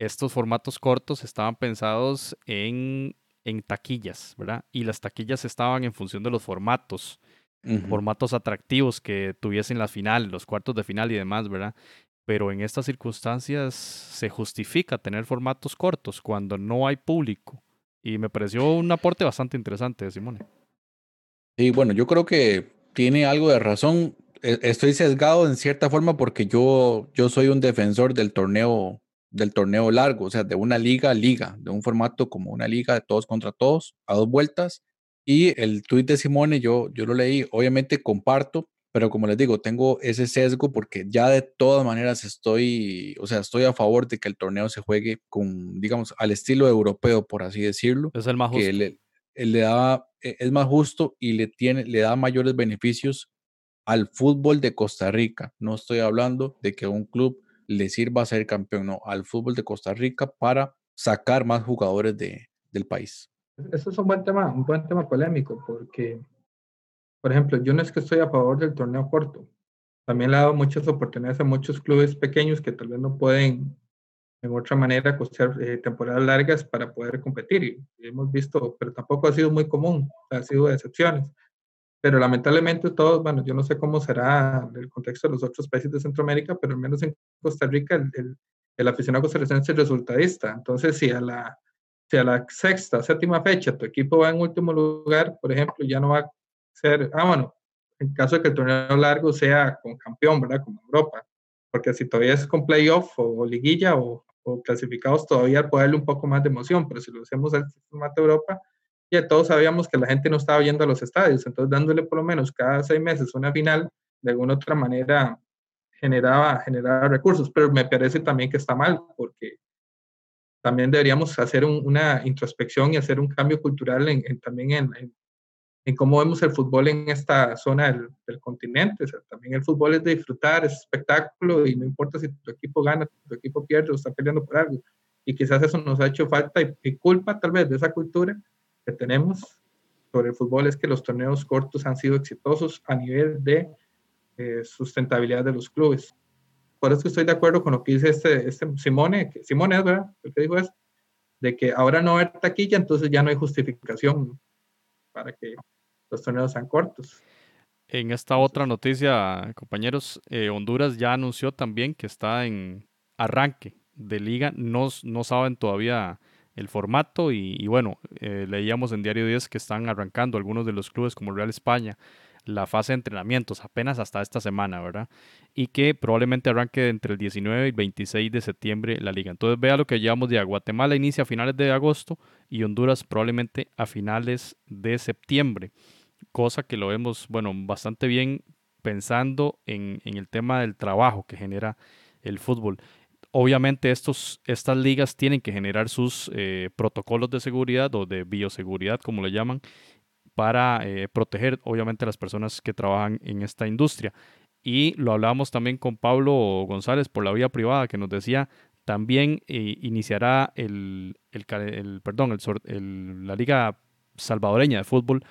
estos formatos cortos estaban pensados en, en taquillas, ¿verdad? Y las taquillas estaban en función de los formatos, formatos atractivos que tuviesen la final, los cuartos de final y demás, ¿verdad? Pero en estas circunstancias se justifica tener formatos cortos cuando no hay público. Y me pareció un aporte bastante interesante, Simone. Sí, bueno, yo creo que tiene algo de razón. E, estoy sesgado en cierta forma porque yo, yo soy un defensor del torneo del torneo largo, o sea, de una liga a liga, de un formato como una liga de todos contra todos, a dos vueltas. Y el tuit de Simone, yo, yo lo leí, obviamente comparto, pero como les digo, tengo ese sesgo porque ya de todas maneras estoy, o sea, estoy a favor de que el torneo se juegue con, digamos, al estilo europeo, por así decirlo. Es el más justo. Que le, le da, e, es más justo y le, tiene, le da mayores beneficios al fútbol de Costa Rica. No estoy hablando de que un club le sirva a ser campeón, no, al fútbol de Costa Rica para sacar más jugadores de, del país. Eso es un buen tema, un buen tema polémico, porque, por ejemplo, yo no es que estoy a favor del torneo corto. También le ha dado muchas oportunidades a muchos clubes pequeños que tal vez no pueden, en otra manera, costear eh, temporadas largas para poder competir. Y hemos visto, pero tampoco ha sido muy común, ha sido de excepciones pero lamentablemente todos, bueno, yo no sé cómo será el contexto de los otros países de Centroamérica, pero al menos en Costa Rica el, el, el aficionado costarricense es resultadista. Entonces, si a, la, si a la sexta, séptima fecha tu equipo va en último lugar, por ejemplo, ya no va ser, ah, bueno, en caso de que el torneo largo sea con campeón, ¿verdad? Como Europa, porque si todavía es con playoff o, liguilla o, o, clasificados, todavía puede darle un poco más de emoción, pero si lo hacemos en formato Europa, ya todos sabíamos que la gente no estaba yendo a los estadios, entonces dándole por lo menos cada seis meses una final, de alguna otra manera generaba, generaba recursos, pero me parece también que está mal, porque también deberíamos hacer una introspección y hacer un cambio cultural también en, cómo vemos el fútbol en esta zona del, del continente. también el fútbol es de disfrutar, es espectáculo y no importa si tu equipo gana, tu equipo pierde o está peleando por algo. Y quizás eso nos ha hecho falta y culpa tal vez de esa cultura tenemos sobre el fútbol es que los torneos cortos han sido exitosos a nivel de eh, sustentabilidad de los clubes. Por eso estoy de acuerdo con lo que dice este, este Simone, que Simone es verdad, que dijo es de que ahora no hay taquilla, entonces ya no hay justificación para que los torneos sean cortos. En esta otra noticia, compañeros, eh, Honduras ya anunció también que está en arranque de liga. No, no saben todavía el formato y, bueno, eh, leíamos en Diario 10 que están arrancando algunos de los clubes como Real España la fase de entrenamientos apenas hasta esta semana, ¿verdad? Y que probablemente arranque entre el 19 y el 26 de septiembre la liga. Entonces vea lo que llevamos de Guatemala inicia a finales de agosto y Honduras probablemente a finales de septiembre, cosa que lo vemos, bueno, bastante bien pensando en, en el tema del trabajo que genera el fútbol obviamente estos, estas ligas tienen que generar sus eh, protocolos de seguridad o de bioseguridad, como le llaman, para eh, proteger obviamente a las personas que trabajan en esta industria. Y lo hablábamos también con Pablo González por la vía privada, que nos decía también eh, iniciará el, el, perdón, el, la Liga Salvadoreña de Fútbol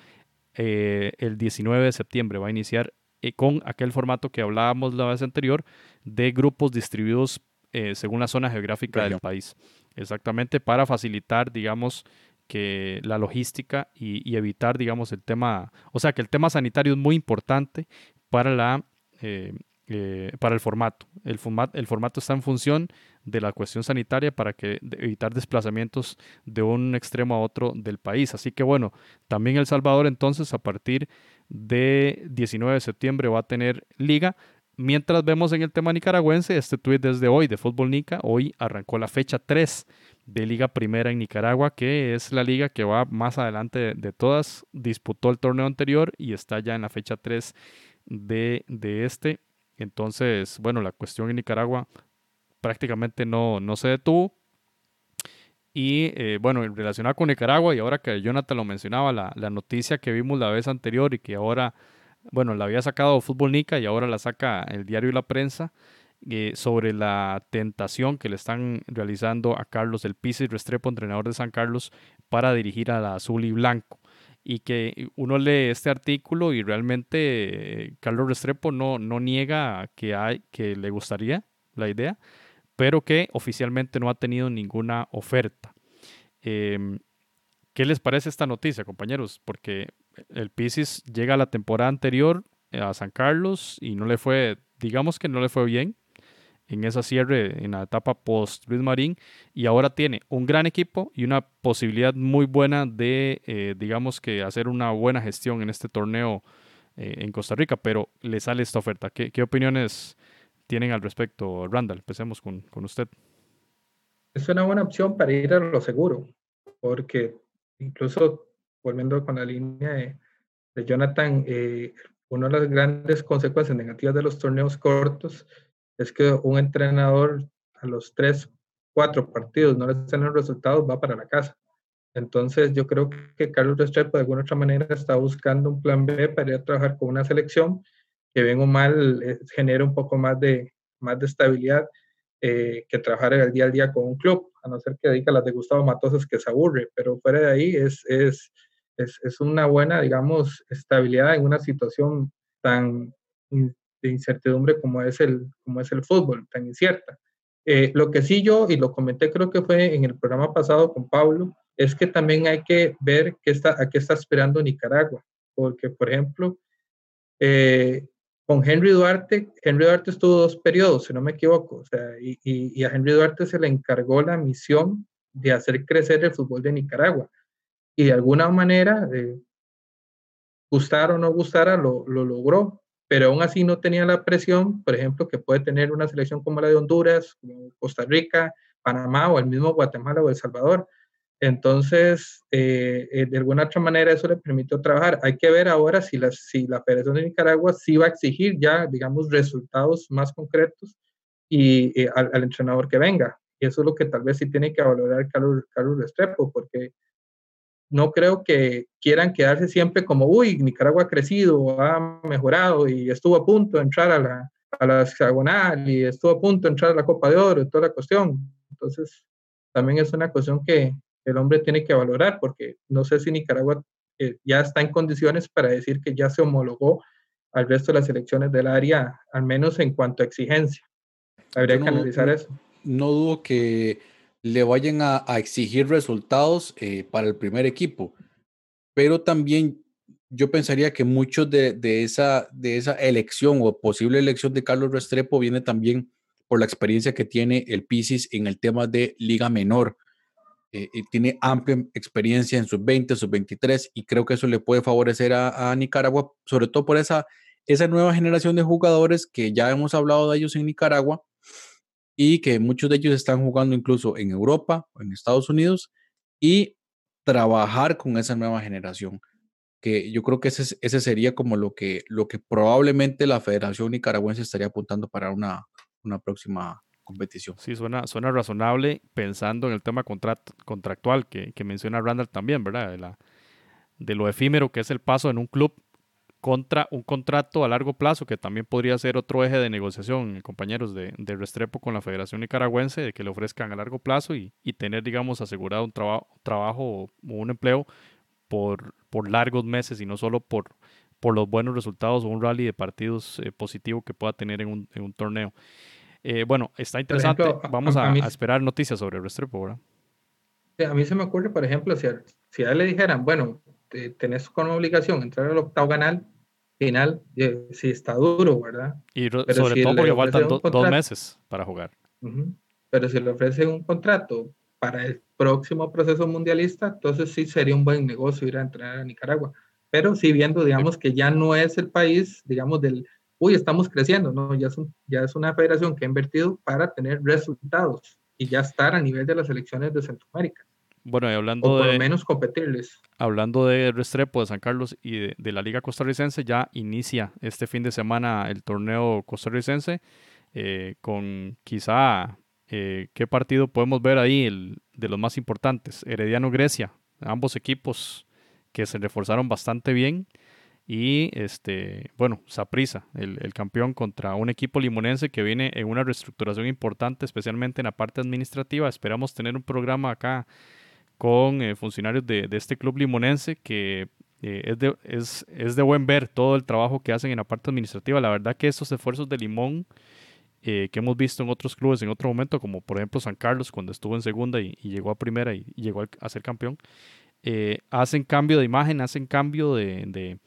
el 19 de septiembre. Va a iniciar eh, con aquel formato que hablábamos la vez anterior de grupos distribuidos eh, según la zona geográfica del país. Exactamente, para facilitar, digamos, que la logística y, evitar, digamos, el tema, o sea, que el tema sanitario es muy importante para la... Eh, eh, para el formato. El, formato. el formato está en función de la cuestión sanitaria para que, evitar desplazamientos de un extremo a otro del país. Así que bueno, también El Salvador entonces a partir de 19 de septiembre va a tener liga. Mientras vemos en el tema nicaragüense, este tuit desde hoy de Fútbol Nica, hoy arrancó la fecha 3 de Liga Primera en Nicaragua, que es la liga que va más adelante de, todas. Disputó el torneo anterior y está ya en la fecha 3 de, de este. Entonces, bueno, la cuestión en Nicaragua prácticamente no, no se detuvo. Y eh, bueno, relacionado con Nicaragua, y ahora que Jonathan lo mencionaba, la, la noticia que vimos la vez anterior y que ahora bueno, la había sacado Fútbol Nica y ahora la saca el diario y la prensa, eh, sobre la tentación que le están realizando a Carlos del y Restrepo, entrenador de San Carlos, para dirigir a la azul y blanco. Y que uno lee este artículo y realmente eh, Carlos Restrepo no, no niega que, hay, que le gustaría la idea, pero que oficialmente no ha tenido ninguna oferta. Em, ¿Qué les parece esta noticia, compañeros? Porque el Pisces llega a la temporada anterior eh, a San Carlos y no le fue, digamos que no le fue bien en esa cierre en la etapa post Luis Marín y ahora tiene un gran equipo y una posibilidad muy buena de, eh, digamos que hacer una buena gestión en este torneo eh, en Costa Rica, pero le sale esta oferta. ¿Qué, opiniones tienen al respecto, Randall? Empecemos con, con usted. Es una buena opción para ir a lo seguro, porque incluso volviendo con la línea de, Jonathan, eh, una de las grandes consecuencias negativas de los torneos cortos es que un entrenador a los tres, cuatro partidos no le salen resultados, va para la casa. Entonces yo creo que Carlos Restrepo de alguna otra manera está buscando un plan B para ir a trabajar con una selección que bien o mal eh, genere un poco más de, más de estabilidad eh, que trabajar el día al día con un club, a no ser que dedica las de Gustavo Matosas que se aburre, pero fuera de ahí es, es, es, es una buena, digamos, estabilidad en una situación tan de incertidumbre como es el, como es el fútbol, tan incierta. Eh, lo que sí yo, y lo comenté creo que fue en el programa pasado con Pablo, es que también hay que ver qué está, a qué está esperando Nicaragua, porque por ejemplo, eh, con Henry Duarte, Henry Duarte estuvo dos periodos, si no me equivoco, o sea, y, a Henry Duarte se le encargó la misión de hacer crecer el fútbol de Nicaragua. Y de alguna manera, eh, gustara o no gustara, lo, lo, logró, pero aún así no tenía la presión, por ejemplo, que puede tener una selección como la de Honduras, Costa Rica, Panamá o el mismo Guatemala o El Salvador, entonces, eh, eh, de alguna otra manera eso le permitió trabajar. Hay que ver ahora si la, si la Federación de Nicaragua sí va a exigir ya, digamos, resultados más concretos y, eh, al, entrenador que venga. Y eso es lo que tal vez sí tiene que valorar Carlos, Carlos Restrepo, porque no creo que quieran quedarse siempre como, uy, Nicaragua ha crecido, ha mejorado y estuvo a punto de entrar a la, a la hexagonal y estuvo a punto de entrar a la Copa de Oro y toda la cuestión. Entonces, también es una cuestión que, el hombre tiene que valorar, porque no sé si Nicaragua eh, ya está en condiciones para decir que ya se homologó al resto de las elecciones del área, al menos en cuanto a exigencia. Habría que analizar eso. No dudo que le vayan a, exigir resultados eh, para el primer equipo, pero también yo pensaría que muchos de, de, esa, de esa elección o posible elección de Carlos Restrepo viene también por la experiencia que tiene el Pisis en el tema de Liga Menor. Eh, tiene amplia experiencia en sus 20, sus 23 y creo que eso le puede favorecer a, Nicaragua, sobre todo por esa, esa nueva generación de jugadores que ya hemos hablado de ellos en Nicaragua y que muchos de ellos están jugando incluso en Europa en Estados Unidos y trabajar con esa nueva generación que yo creo que ese, ese sería como lo que, lo que probablemente la Federación Nicaragüense estaría apuntando para una, una próxima competición. Sí, suena, suena razonable pensando en el tema contractual que, menciona Randall también, ¿verdad? De, lo efímero que es el paso en un club contra un contrato a largo plazo, que también podría ser otro eje de negociación, compañeros, de, Restrepo con la Federación Nicaragüense, de que le ofrezcan a largo plazo y, tener, digamos, asegurado un trabajo trabajo o un empleo por, por largos meses y no solo por, por los buenos resultados o un rally de partidos eh, positivo que pueda tener en un torneo. Eh, bueno, está interesante. Vamos a, esperar noticias sobre Restrepo, ¿verdad? A mí se me ocurre, por ejemplo, si a, si a él le dijeran, bueno, tenés con obligación entrar al octavo canal final, si está duro, ¿verdad? Y sobre todo porque faltan dos meses para jugar. Pero si le ofrecen un contrato para el próximo proceso mundialista, entonces sí sería un buen negocio ir a entrenar a Nicaragua. Pero sí viendo, digamos, que ya no es el país, digamos, del, uy, estamos creciendo, no, ya es, ya es una federación que ha invertido para tener resultados y ya estar a nivel de las elecciones de Centroamérica. Bueno, y hablando o por lo menos competirles. Hablando de Restrepo, de San Carlos y de, la Liga Costarricense, ya inicia este fin de semana el torneo costarricense eh, con quizá eh, qué partido podemos ver ahí el, de los más importantes. Herediano Grecia, ambos equipos que se reforzaron bastante bien. Y este, bueno, Saprisa, el, el, campeón contra un equipo limonense que viene en una reestructuración importante, especialmente en la parte administrativa. Esperamos tener un programa acá con eh, funcionarios de, este club limonense que eh, es, de, es, es, de buen ver todo el trabajo que hacen en la parte administrativa. La verdad que estos esfuerzos de Limón eh, que hemos visto en otros clubes en otro momento, como por ejemplo San Carlos cuando estuvo en segunda y, llegó a primera y, llegó a, ser campeón, hacen cambio de imagen, hacen cambio de, de,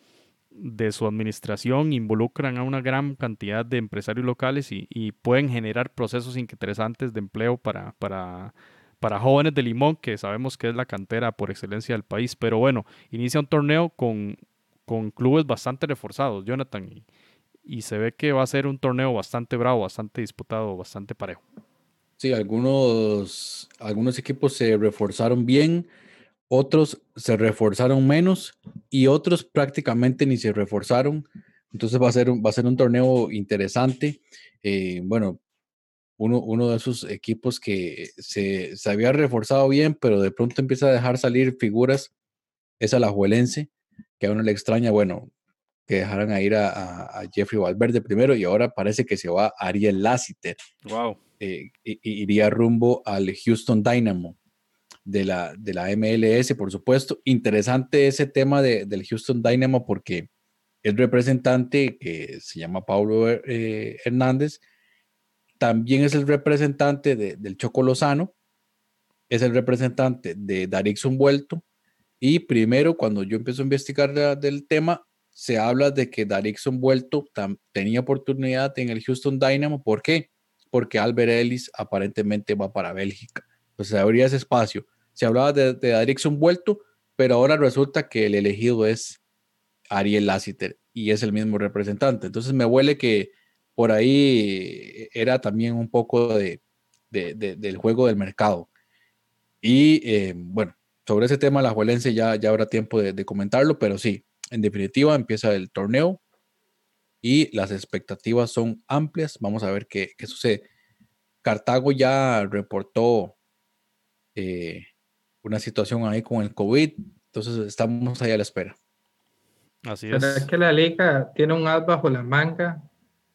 de, su administración, involucran a una gran cantidad de empresarios locales y, y pueden generar procesos interesantes de empleo para, para para jóvenes de Limón, que sabemos que es la cantera por excelencia del país. Pero bueno, inicia un torneo con, con clubes bastante reforzados, Jonathan, y, se ve que va a ser un torneo bastante bravo, bastante disputado, bastante parejo. Sí, algunos, algunos equipos se reforzaron bien, otros se reforzaron menos y otros prácticamente ni se reforzaron. Entonces va a ser un, va a ser un torneo interesante. Eh, bueno, uno, de esos equipos que se, había reforzado bien, pero de pronto empieza a dejar salir figuras, es Alajuelense, que a uno le extraña, bueno, que dejaran a ir a, Jeffrey Valverde primero y ahora parece que se va Ariel Lassiter. Wow. Eh, iría rumbo al Houston Dynamo de la, de la MLS, por supuesto. Interesante ese tema del Houston Dynamo porque el representante que se llama Pablo eh, Hernández también es el representante del Choco Lozano, es el representante de Darixon Vuelto. Y primero, cuando yo empiezo a investigar del tema, se habla de que Darixon Vuelto tenía oportunidad en el Houston Dynamo. ¿Por qué? Porque Albert Ellis aparentemente va para Bélgica. Entonces habría ese espacio. Se hablaba de, de Vuelto, pero ahora resulta que el elegido es Ariel Lassiter y es el mismo representante. Entonces me huele que por ahí era también un poco de, del juego del mercado. Y eh, bueno, sobre ese tema, la Juelense ya, ya habrá tiempo de, comentarlo, pero sí, en definitiva empieza el torneo y las expectativas son amplias. Vamos a ver qué, qué sucede. Cartago ya reportó eh, una situación ahí con el COVID, entonces estamos ahí a la espera. Así es. es que la liga tiene un as bajo la manga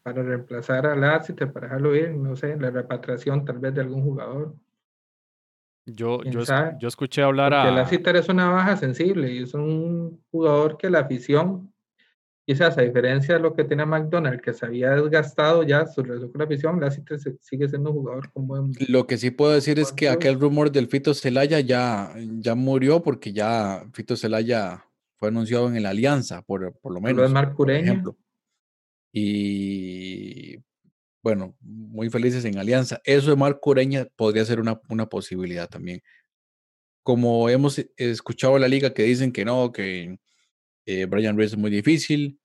para reemplazar al Lassiter, para dejarlo ir, no sé, la repatriación tal vez de algún jugador. Yo, yo, yo, escuché hablar Porque a... Lassiter es una baja sensible y es un jugador que la afición, quizás a diferencia de lo que tiene McDonald, que se había desgastado ya su relación con la afición, Lassiter sigue siendo un jugador con buen... Lo que sí puedo decir es que aquel rumor del Fito Celaya ya, ya murió porque ya Fito Celaya fue anunciado en la alianza, por, por lo menos. Lo por ejemplo. Y bueno, muy felices en alianza. Eso de Marco Ureña podría ser una, una posibilidad también. Como hemos escuchado en la liga que dicen que no, que eh, Brian Reese es muy difícil,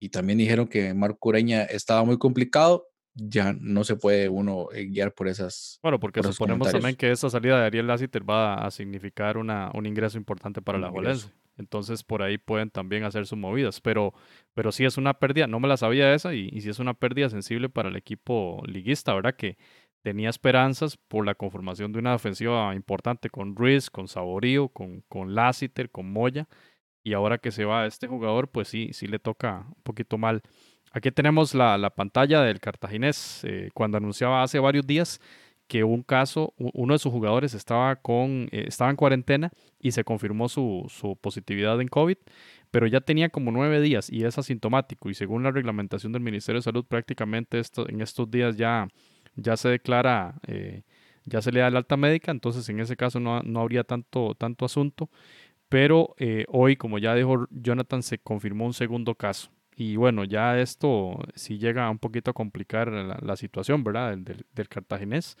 y también dijeron que Marco Ureña estaba muy complicado, ya no se puede uno eh, guiar por esas. Bueno, porque suponemos también que esa salida de Ariel Lassiter va a significar una, un ingreso importante para la Juelense. Entonces por ahí pueden también hacer sus movidas. Pero, pero sí es una pérdida, no me la sabía esa, y, y sí es una pérdida sensible para el equipo liguista, ¿verdad? Que tenía esperanzas por la conformación de una ofensiva importante con Ruiz, con Saborío, con, con Lassiter, con Moya. Y ahora que se va este jugador, pues sí, sí le toca un poquito mal. Aquí tenemos la, la pantalla del cartaginés eh, cuando anunciaba hace varios días que un caso, uno de sus jugadores estaba, con, eh, estaba en cuarentena y se confirmó su, su, positividad en COVID, pero ya tenía como nueve días y es asintomático. Y según la reglamentación del Ministerio de Salud, prácticamente esto, en estos días ya, ya se declara, eh, ya se le da el alta médica, entonces en ese caso no, no habría tanto, tanto asunto. Pero eh, hoy, como ya dijo Jonathan, se confirmó un segundo caso. Y bueno, ya esto sí llega un poquito a complicar la, situación, ¿verdad? Del, del, cartaginés.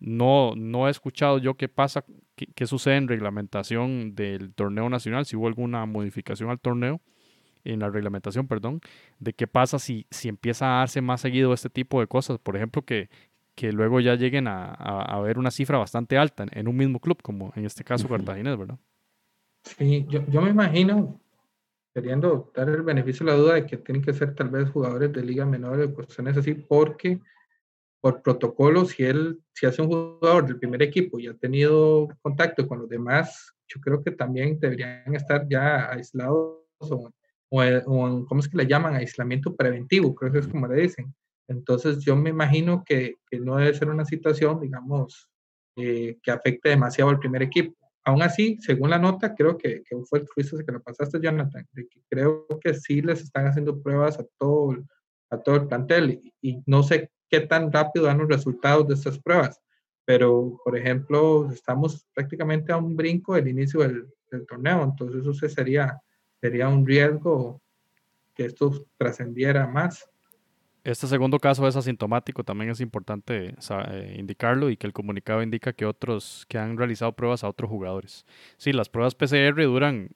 No, no he escuchado yo qué pasa, qué, sucede en reglamentación del torneo nacional, si hubo alguna modificación al torneo, en la reglamentación, perdón, de qué pasa si, si empieza a darse más seguido este tipo de cosas. Por ejemplo, que, que luego ya lleguen a, a, ver una cifra bastante alta en, un mismo club, como en este caso Cartaginés, ¿verdad? Sí, yo, yo me imagino, queriendo dar el beneficio de la duda de que tienen que ser tal vez jugadores de liga menor o cuestiones así, porque por protocolo, si él, si hace un jugador del primer equipo y ha tenido contacto con los demás, yo creo que también deberían estar ya aislados o, o, ¿cómo es que le llaman? Aislamiento preventivo, creo que es como le dicen. Entonces yo me imagino que, que no debe ser una situación, digamos, eh, que afecte demasiado al primer equipo aún así, según la nota, creo que, que fue el fuiste que lo pasaste, Jonathan, de que creo que sí les están haciendo pruebas a todo, a todo el plantel y, no sé qué tan rápido dan los resultados de estas pruebas, pero por ejemplo, estamos prácticamente a un brinco del inicio del, del torneo, entonces eso sería, sería un riesgo que esto trascendiera más. Este segundo caso es asintomático, también es importante eh, indicarlo y que el comunicado indica que otros que han realizado pruebas a otros jugadores. Sí, las pruebas PCR duran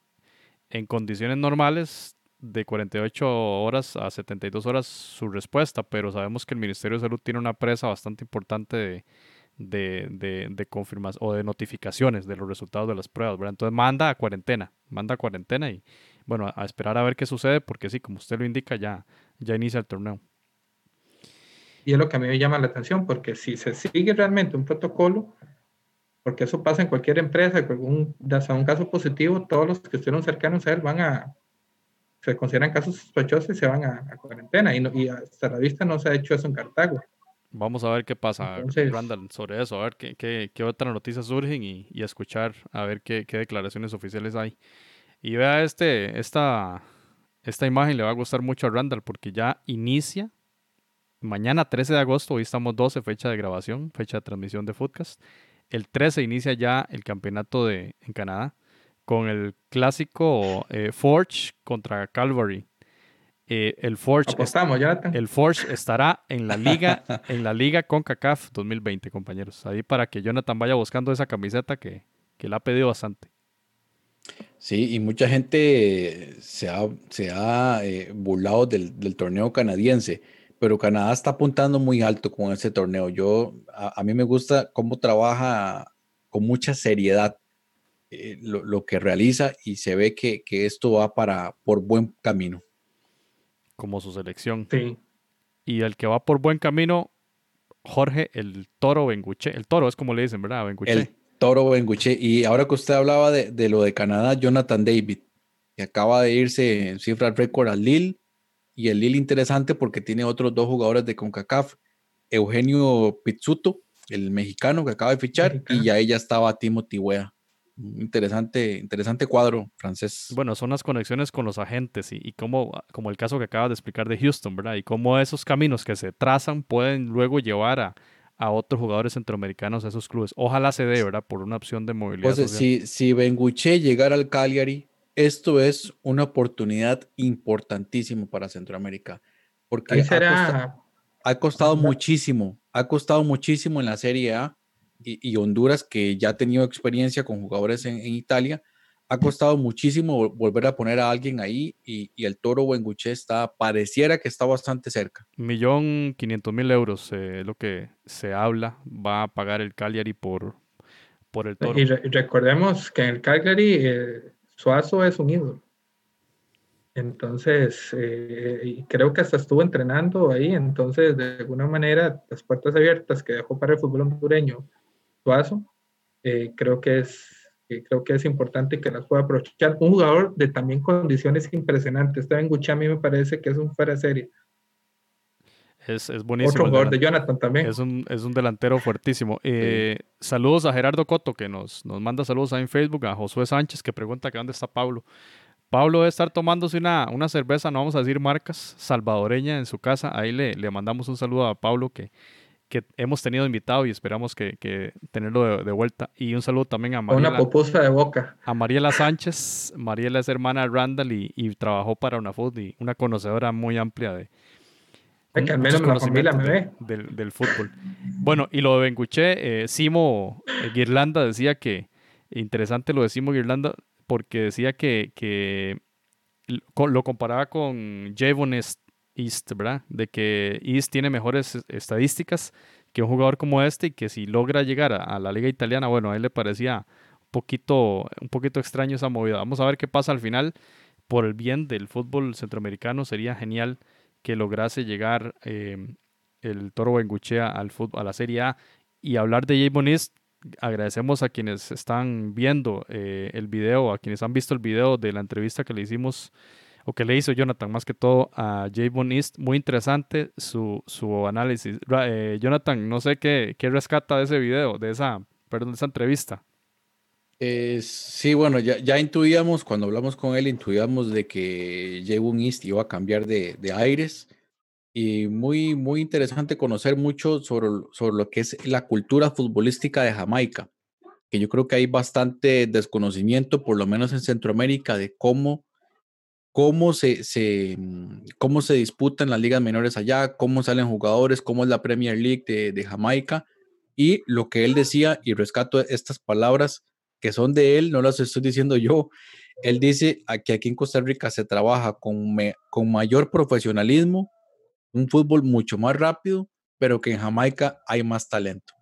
en condiciones normales de 48 horas a 72 horas su respuesta, pero sabemos que el Ministerio de Salud tiene una presa bastante importante de, de, de, de confirmación o de notificaciones de los resultados de las pruebas, ¿verdad? Entonces manda a cuarentena, manda a cuarentena y bueno, a esperar a ver qué sucede, porque sí, como usted lo indica, ya, ya inicia el torneo. Y es lo que a mí me llama la atención, porque si se sigue realmente un protocolo, porque eso pasa en cualquier empresa, que un, un caso positivo, todos los que estuvieron cercanos a él van a, se consideran casos sospechosos y se van a, cuarentena. Y, y, hasta la vista no se ha hecho eso en Cartago. Vamos a ver qué pasa, Randall, sobre eso, a ver qué, qué, qué otras noticias surgen y, y, escuchar, a ver qué, qué, declaraciones oficiales hay. Y vea este, esta, esta imagen, le va a gustar mucho a Randall porque ya inicia mañana 13 de agosto, hoy estamos 12, fecha de grabación, fecha de transmisión de podcast. El 13 inicia ya el campeonato de, en Canadá con el clásico eh, Forge contra Calvary. Eh, el Forge el Forge estará en la liga en la liga CONCACAF 2020, compañeros. Ahí para que Jonathan vaya buscando esa camiseta que, que la ha pedido bastante. Sí, y mucha gente se ha, se ha eh, burlado del, del, torneo canadiense pero Canadá está apuntando muy alto con ese torneo. Yo, a, mí me gusta cómo trabaja con mucha seriedad eh, lo, que realiza y se ve que, esto va para por buen camino. Como su selección. Sí. Y el que va por buen camino, Jorge, el toro Benguche. El toro es como le dicen, ¿verdad? Benguche. El toro Benguche. Y ahora que usted hablaba de, de lo de Canadá, Jonathan David, que acaba de irse en cifra récord al Lille y el Lille interesante porque tiene otros dos jugadores de CONCACAF, Eugenio Pizzuto, el mexicano que acaba de fichar, y ya ella estaba Timothy Wea. Interesante, interesante cuadro francés. Bueno, son las conexiones con los agentes y, como, como el caso que acaba de explicar de Houston, ¿verdad? Y cómo esos caminos que se trazan pueden luego llevar a, a otros jugadores centroamericanos a esos clubes. Ojalá se dé, ¿verdad? Por una opción de movilidad. Pues si, si Benguche llegara al Cagliari, esto es una oportunidad importantísima para Centroamérica, porque ha, costado, muchísimo, ha costado muchísimo en la Serie A y, Honduras, que ya ha tenido experiencia con jugadores en, Italia, ha costado muchísimo volver a poner a alguien ahí y, el Toro Wenguche está, pareciera que está bastante cerca. Millón quinientos mil euros, eh, lo que se habla, va a pagar el Cagliari por, por el Toro. Y, recordemos que en el Cagliari... Eh, Suazo es un ídolo. Entonces, eh, creo que hasta estuvo entrenando ahí, entonces de alguna manera las puertas abiertas que dejó para el fútbol hondureño Suazo, eh, creo, que es, creo que es importante que las pueda aprovechar. Un jugador de también condiciones impresionantes. Este Bengucha a mí me parece que es un fuera serie. Es, es buenísimo. Otro jugador de. Jonathan también. Es un, es un delantero fuertísimo. Eh, Saludos a Gerardo Coto, que nos, nos manda saludos ahí en Facebook, a Josué Sánchez, que pregunta que dónde está Pablo. Pablo debe estar tomándose una, una cerveza, no vamos a decir marcas, salvadoreña en su casa. Ahí le, le mandamos un saludo a Pablo, que, que hemos tenido invitado y esperamos que, que tenerlo de, de vuelta. Y un saludo también a Una Mariela, pupusa de boca. a Mariela Sánchez. Mariela es hermana de Randall y, y trabajó para una y una conocedora muy amplia de, Que al menos la familia me ve. de- del, del fútbol. Bueno, y lo de Benguché, eh, Simo eh, Guirlanda decía que, interesante lo de Simo Guirlanda, porque decía que, que lo comparaba con Javon East, ¿verdad? De que East tiene mejores es- estadísticas que un jugador como este y que si logra llegar a, a la liga italiana, bueno, a él le parecía un poquito, un poquito extraño esa movida. Vamos a ver qué pasa al final. Por el bien del fútbol centroamericano sería genial que lograse llegar eh, el Toro Benguchea al fútbol, a la Serie A y hablar de Javon East. Agradecemos a quienes están viendo eh, el video, a quienes han visto el video de la entrevista que le hicimos o que le hizo Jonathan más que todo a Javon East. Muy interesante su, su análisis. Eh, Jonathan, no sé qué, qué rescata de ese video, de esa, perdón, de esa entrevista. Eh, sí, bueno, ya, intuíamos, cuando hablamos con él, intuíamos de que Jayvon East iba a cambiar de, de aires y muy, muy interesante conocer mucho sobre, sobre lo que es la cultura futbolística de Jamaica, que yo creo que hay bastante desconocimiento, por lo menos en Centroamérica, de cómo, cómo se, se, mm, cómo se disputan las ligas menores allá, cómo salen jugadores, cómo es la Premier League de, de Jamaica. Y lo que él decía, y rescato estas palabras que son de él, no las estoy diciendo yo. Él dice a- que aquí en Costa Rica se trabaja con, me- con mayor profesionalismo, un fútbol mucho más rápido, pero que en Jamaica hay más talento.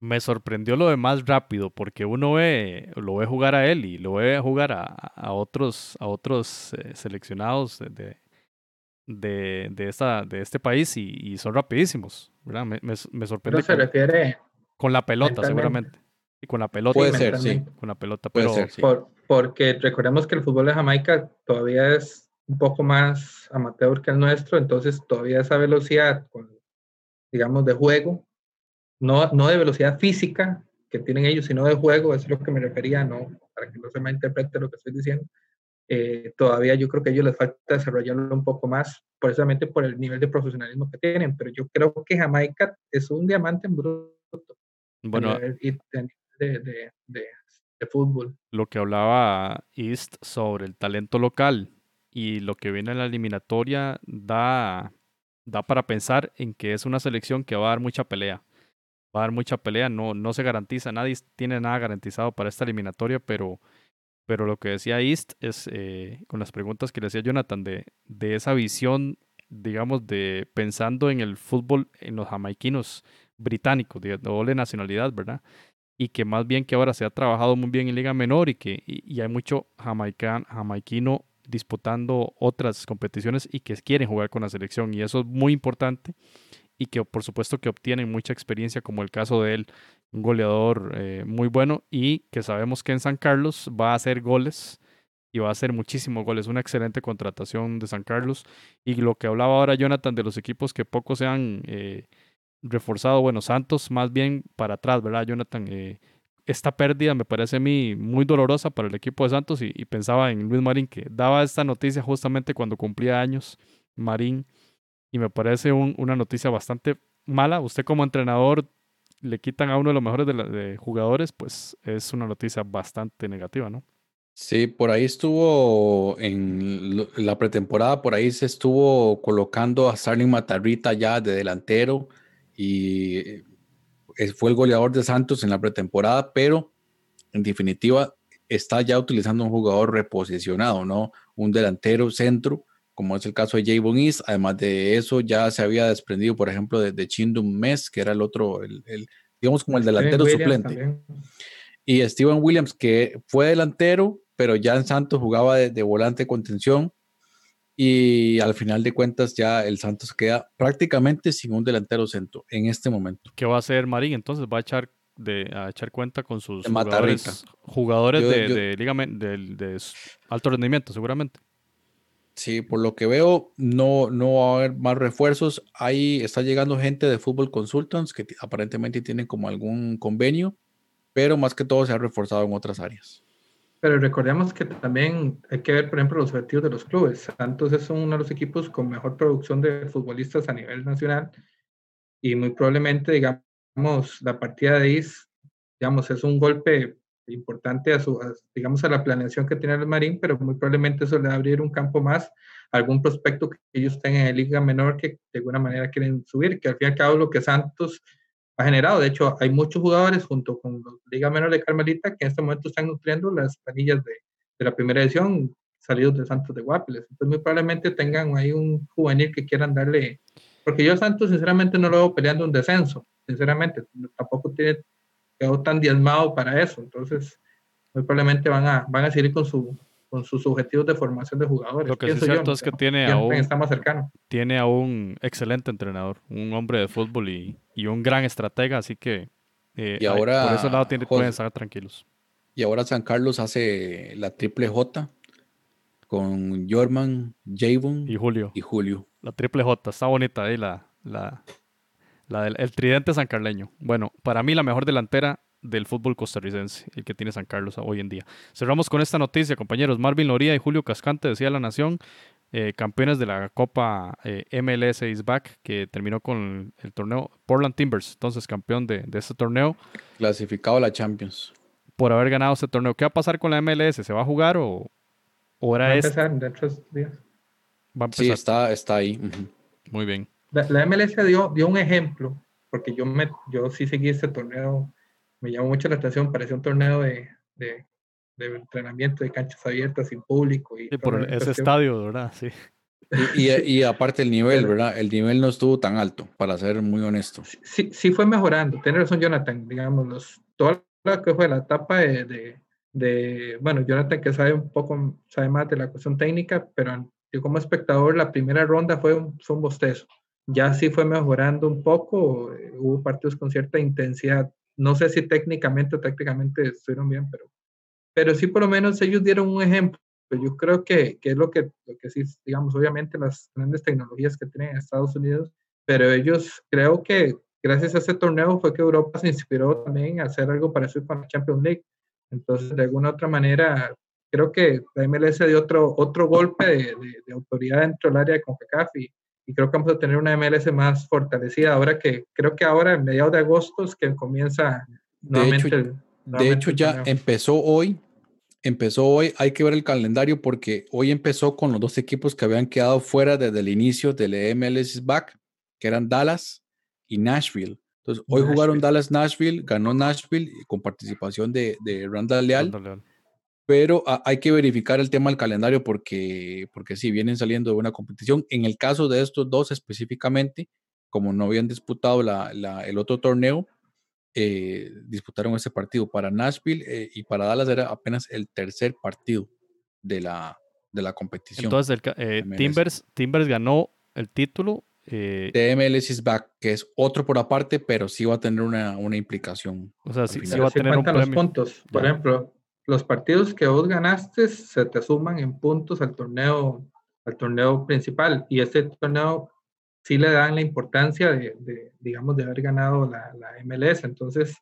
Me sorprendió lo de más rápido, porque uno ve, lo ve jugar a él y lo ve jugar a, a otros, a otros eh, seleccionados de, de, de, esta, de este país y, y son rapidísimos, ¿verdad? Me, me, me Pero sorprende se con, refiere con la pelota, seguramente. Y con la pelota. Puede ser, sí. Con la pelota, Puede pero ser, sí. por, porque recordemos que el fútbol de Jamaica todavía es un poco más amateur que el nuestro, entonces todavía esa velocidad, digamos, de juego, no, no de velocidad física que tienen ellos, sino de juego, eso es lo que me refería, no, para que no se malinterprete lo que estoy diciendo. eh, todavía yo creo que a ellos les falta desarrollarlo un poco más, precisamente por el nivel de profesionalismo que tienen, pero yo creo que Jamaica es un diamante en bruto bueno, y- nivel de, de, de, de fútbol. lo que hablaba East sobre el talento local y lo que viene en la eliminatoria da, da para pensar en que es una selección que va a dar mucha pelea. Va a dar mucha pelea, no, no se garantiza, nadie tiene nada garantizado para esta eliminatoria, pero, pero lo que decía East es, eh, con las preguntas que le hacía Jonathan, de, de esa visión, digamos, de pensando en el fútbol, en los jamaiquinos británicos, de doble nacionalidad, ¿verdad? Y que más bien que ahora se ha trabajado muy bien en Liga Menor y que y, hay mucho jamaican, jamaiquino disputando otras competiciones y que quieren jugar con la selección y eso es muy importante y que por supuesto que obtienen mucha experiencia como el caso de él, un goleador eh, muy bueno y que sabemos que en San Carlos va a hacer goles y va a hacer muchísimos goles, una excelente contratación de San Carlos y lo que hablaba ahora Jonathan de los equipos que poco se han eh, reforzado, bueno, Santos más bien para atrás, ¿verdad, Jonathan? Eh, esta pérdida me parece a mí muy dolorosa para el equipo de Santos y, pensaba en Luis Marín que daba esta noticia justamente cuando cumplía años Marín y me parece un- una noticia bastante mala. Usted como entrenador le quitan a uno de los mejores de, jugadores, pues es una noticia bastante negativa, ¿no? Sí, por ahí estuvo en la pretemporada, por ahí se estuvo colocando a Starling Matarrita ya de delantero y eh, fue el goleador de Santos en la pretemporada, pero en definitiva está ya utilizando un jugador reposicionado, ¿no? Un delantero centro, como es el caso de Javon East. Además de eso, ya se había desprendido, por ejemplo, de, de Chindum Mes, que era el otro, el, el- digamos como el delantero Steven suplente. también. Y Steven Williams, que fue delantero, pero ya en Santos jugaba de, de volante de contención. Y al final de cuentas ya el Santos queda prácticamente sin un delantero centro en este momento. ¿Qué va a hacer Marín? Entonces va a echar de a echar cuenta con sus De jugadores, jugadores Yo- de, yo- de liga alto rendimiento, seguramente. Sí, por lo que veo, no, no va a haber más refuerzos. Ahí está llegando gente de Fútbol Consultants que aparentemente tienen como algún convenio, pero más que todo se ha reforzado en otras áreas. Pero recordemos que también hay que ver, por ejemplo, los objetivos de los clubes. Santos es uno de los equipos con mejor producción de futbolistas a nivel nacional y muy probablemente, digamos, la partida de IS, digamos, es un golpe importante a su, digamos, a la planeación que tiene el Marín, pero muy probablemente eso le va a abrir un campo más a algún prospecto que ellos tengan en Liga Menor que de alguna manera quieren subir, que al fin y al cabo lo que Santos ha generado. De hecho, hay muchos jugadores junto con Liga Menor de Carmelita que en este momento están nutriendo las planillas de, de la primera edición salidos de Santos de Guapiles. Entonces, muy probablemente tengan ahí un juvenil que quieran darle, porque yo Santos sinceramente no lo veo peleando un descenso, sinceramente, tampoco tiene quedó tan diezmado para eso. Entonces, muy probablemente van a, van a seguir con, su, con sus objetivos de formación de jugadores. Lo que es cierto es que tiene a, un, está más cercano. tiene a un excelente entrenador, un hombre de fútbol y, y un gran estratega, así que eh, y ahora, por ese lado tiene, pueden estar tranquilos. Y ahora San Carlos hace la triple J con Jorman, Javon y Julio. Y Julio. La triple J, está bonita ahí la, la, la del, el tridente sancarleño. Bueno, para mí la mejor delantera del fútbol costarricense, el que tiene San Carlos hoy en día. Cerramos con esta noticia, compañeros. Marvin Loría y Julio Cascante, decía La Nación, eh, campeones de la Copa eh, MLS is back, que terminó con el torneo Portland Timbers, entonces campeón de, de este torneo. Clasificado a la Champions. Por haber ganado este torneo. ¿Qué va a pasar con la MLS? ¿Se va a jugar o, o era Va a este? empezar dentro de días. Va a Sí, está, está ahí. Muy bien. La, la MLS dio, dio un ejemplo, porque yo, me, yo sí seguí este torneo, me llamó mucho la atención, parecía un torneo de, de, de entrenamiento de canchas abiertas sin público. Y Sí, por toda la ese cuestión. estadio, ¿verdad? Sí. Y, y- y aparte el nivel, ¿verdad? El nivel no estuvo tan alto, para ser muy honesto. sí, sí fue mejorando. Tiene razón Jonathan, digamos, los, todo lo que fue la etapa de, de, de- bueno, Jonathan que sabe un poco, sabe más de la cuestión técnica, pero yo como espectador la primera ronda fue un, fue un bostezo. Ya sí fue mejorando un poco, eh, hubo partidos con cierta intensidad. No sé si técnicamente o tácticamente estuvieron bien, pero, pero sí por lo menos ellos dieron un ejemplo. Yo creo que, que es lo que, lo que sí, digamos, obviamente las grandes tecnologías que tienen Estados Unidos, pero ellos creo que gracias a ese torneo fue que Europa se inspiró también a hacer algo parecido con la Champions League. Entonces, de alguna otra manera, creo que la MLS dio otro, otro golpe de autoridad dentro del área de CONCACAF y, y creo que vamos a tener una MLS más fortalecida. Ahora que, creo que ahora, en mediados de agosto, es que comienza nuevamente hecho, el- De hecho, ya empezó hoy. Empezó hoy, hay que ver el calendario porque hoy empezó con los dos equipos que habían quedado fuera desde el inicio del MLS Back, que eran Dallas y Nashville. Entonces, hoy jugaron Nashville. Dallas-Nashville, ganó Nashville con participación de, de Randall Leal, Randall Leal. Pero ah, hay que verificar el tema del calendario porque, porque sí, vienen saliendo de una competición. En el caso de estos dos específicamente, como no habían disputado la- la- el otro torneo, eh, disputaron ese partido. Para Nashville eh, y para Dallas era apenas el tercer partido de la, de la competición. Entonces, el, eh. Timbers, Timbers ganó el título. eh, de MLS is back, que es otro por aparte, pero sí va a tener una, una implicación. o sea, sí, sí va a tener un cuentan los premio. puntos. Por Ya. ejemplo, los partidos que vos ganaste se te suman en puntos al torneo, al torneo principal. Y este torneo sí le dan la importancia de, de, digamos, de haber ganado la, la MLS. Entonces,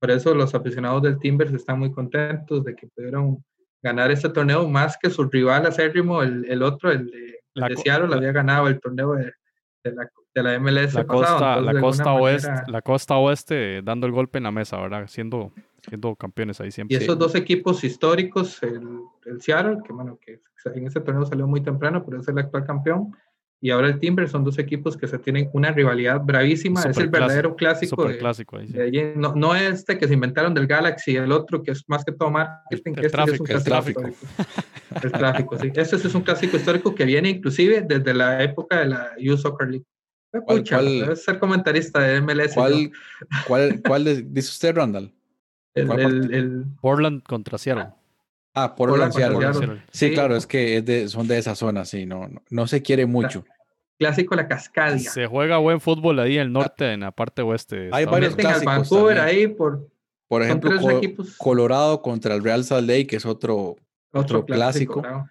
por eso los aficionados del Timbers están muy contentos de que pudieron ganar este torneo más que su rival acérrimo, el, el otro, el de, el La de Seattle, había ganado el torneo de, de la, de la MLS. La pasado. costa, Entonces, la costa oeste, manera- la costa oeste dando el golpe en la mesa, ¿verdad? Siendo, siendo campeones ahí Y siempre. esos dos equipos históricos, el, el Seattle, que bueno, que en ese torneo salió muy temprano, pero es el actual campeón, y ahora el Timber, son dos equipos que se tienen una rivalidad bravísima, es el verdadero clásico. Super de- clásico ahí, sí. de no, no este que se inventaron del Galaxy, el otro que es más que todo marketing, El- el este sí es un tráfico, el clásico tráfico. El tráfico, sí. Este es un clásico histórico que viene inclusive desde la época de la U Soccer League. ¿Cuál- Pucha, cuál- debes ser comentarista de MLS. ¿no? ¿Cuál, cuál, de- dice usted, Randall? El, Portland contra Seattle. Ah, por Portland contra Seattle. Seattle. Sí, Sí. claro, es que es de- son de esa zona, sí, no, no, no se quiere mucho. clásico La Cascadia. Se juega buen fútbol ahí en el norte, en la parte oeste. de Hay varios clásicos Vancouver también. ahí por Por ejemplo, equipos. Colorado contra el Real Salt Lake, que es otro, Otro otro clásico. bravo.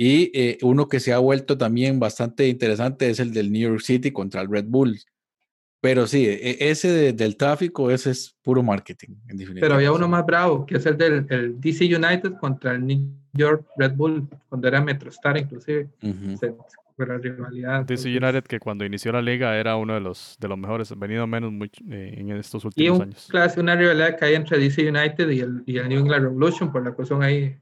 Y eh, uno que se ha vuelto también bastante interesante es el del New York City contra el Red Bull. Pero sí, e, ese del tráfico, ese es puro marketing, en definitiva. Pero había uno más bravo, que es el del el DC United contra el New York Red Bull, cuando era MetroStar inclusive. se, la rivalidad. DC United que cuando inició la liga era uno de los, de los mejores, venido menos muy, eh, en estos últimos y años. Clase, una rivalidad que hay entre DC United y el, y el New England Revolution por la cuestión ahí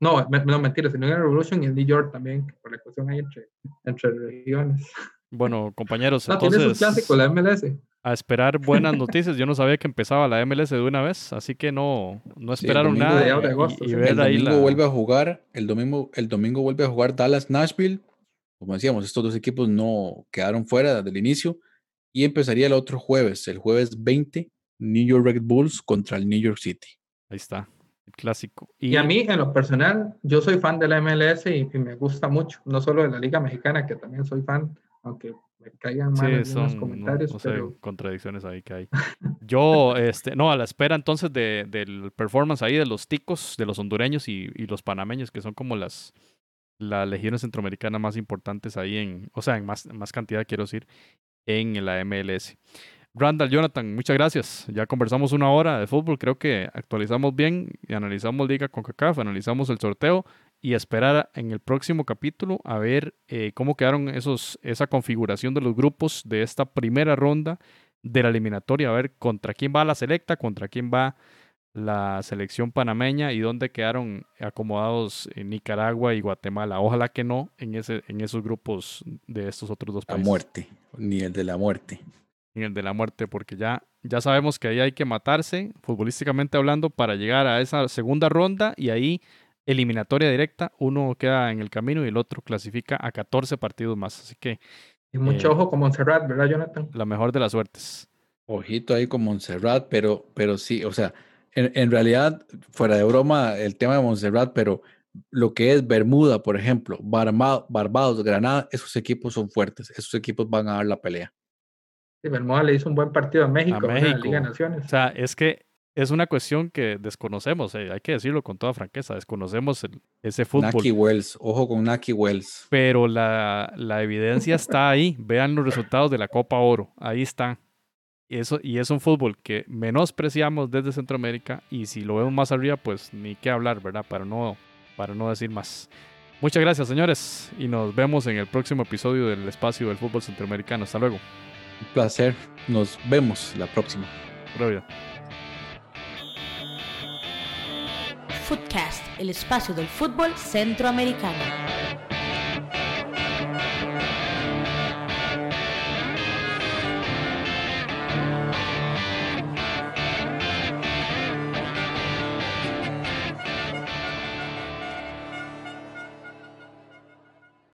no, no mentiras, el New England Revolution y el New York también, por la cuestión ahí entre, entre regiones. Bueno, compañeros, no, entonces, clásico, la MLS. A esperar buenas noticias. Yo no sabía que empezaba la MLS de una vez, así que no, no esperaron nada. De agosto, y, el domingo vuelve a jugar, el domingo, el domingo vuelve a jugar Dallas Nashville. Como decíamos, estos dos equipos no quedaron fuera del inicio. Y empezaría el otro jueves, el jueves 20, New York Red Bulls contra el New York City. Ahí está, el clásico. Y, a mí, en lo personal, yo soy fan de la MLS y, y, me gusta mucho, no solo de la Liga Mexicana, que también soy fan, aunque me caigan mal sí, los comentarios. No, pero... contradicciones ahí que hay. Yo, este, no, a la espera entonces de, del performance ahí de los ticos, de los hondureños y, y, los panameños, que son como las, las legiones centroamericanas más importantes ahí en, o sea, en más, más cantidad, quiero decir, en la MLS. Randall, Jonathan, muchas gracias. Ya conversamos una hora de fútbol, creo que actualizamos bien y analizamos Liga con CACAF, analizamos el sorteo y esperar en el próximo capítulo a ver eh, cómo quedaron esos, esa configuración de los grupos de esta primera ronda de la eliminatoria, a ver contra quién va la selecta, contra quién va la selección panameña y dónde quedaron acomodados en Nicaragua y Guatemala. Ojalá que no en, ese, en esos grupos de estos otros dos países. La muerte, ni el de la muerte. Ni el de la muerte, porque ya, ya sabemos que ahí hay que matarse, futbolísticamente hablando, para llegar a esa segunda ronda y ahí eliminatoria directa, uno queda en el camino y el otro clasifica a 14 partidos más. Así que. Y mucho eh, ojo con Montserrat, ¿verdad, Jonathan? La mejor de las suertes. Ojito ahí con Montserrat, pero, pero sí, o sea, en, en, realidad, fuera de broma, el tema de Montserrat, pero lo que es Bermuda, por ejemplo, Barbados, Granada, esos equipos son fuertes, esos equipos van a dar la pelea. Sí, Bermuda le hizo un buen partido a México, a México. en la Liga de Naciones. O sea, es que es una cuestión que desconocemos, eh, hay que decirlo con toda franqueza, desconocemos ese fútbol. Naki Wells, ojo con Naki Wells. Pero la, la evidencia está ahí, vean los resultados de la Copa Oro, ahí está. Eso, y es un fútbol que menospreciamos desde Centroamérica y si lo vemos más arriba, pues ni qué hablar, ¿verdad? Para no, para no decir más. Muchas gracias, señores, y nos vemos en el próximo episodio del Espacio del Fútbol Centroamericano. Hasta luego. Un placer, nos vemos la próxima. Footcast, el espacio del fútbol centroamericano.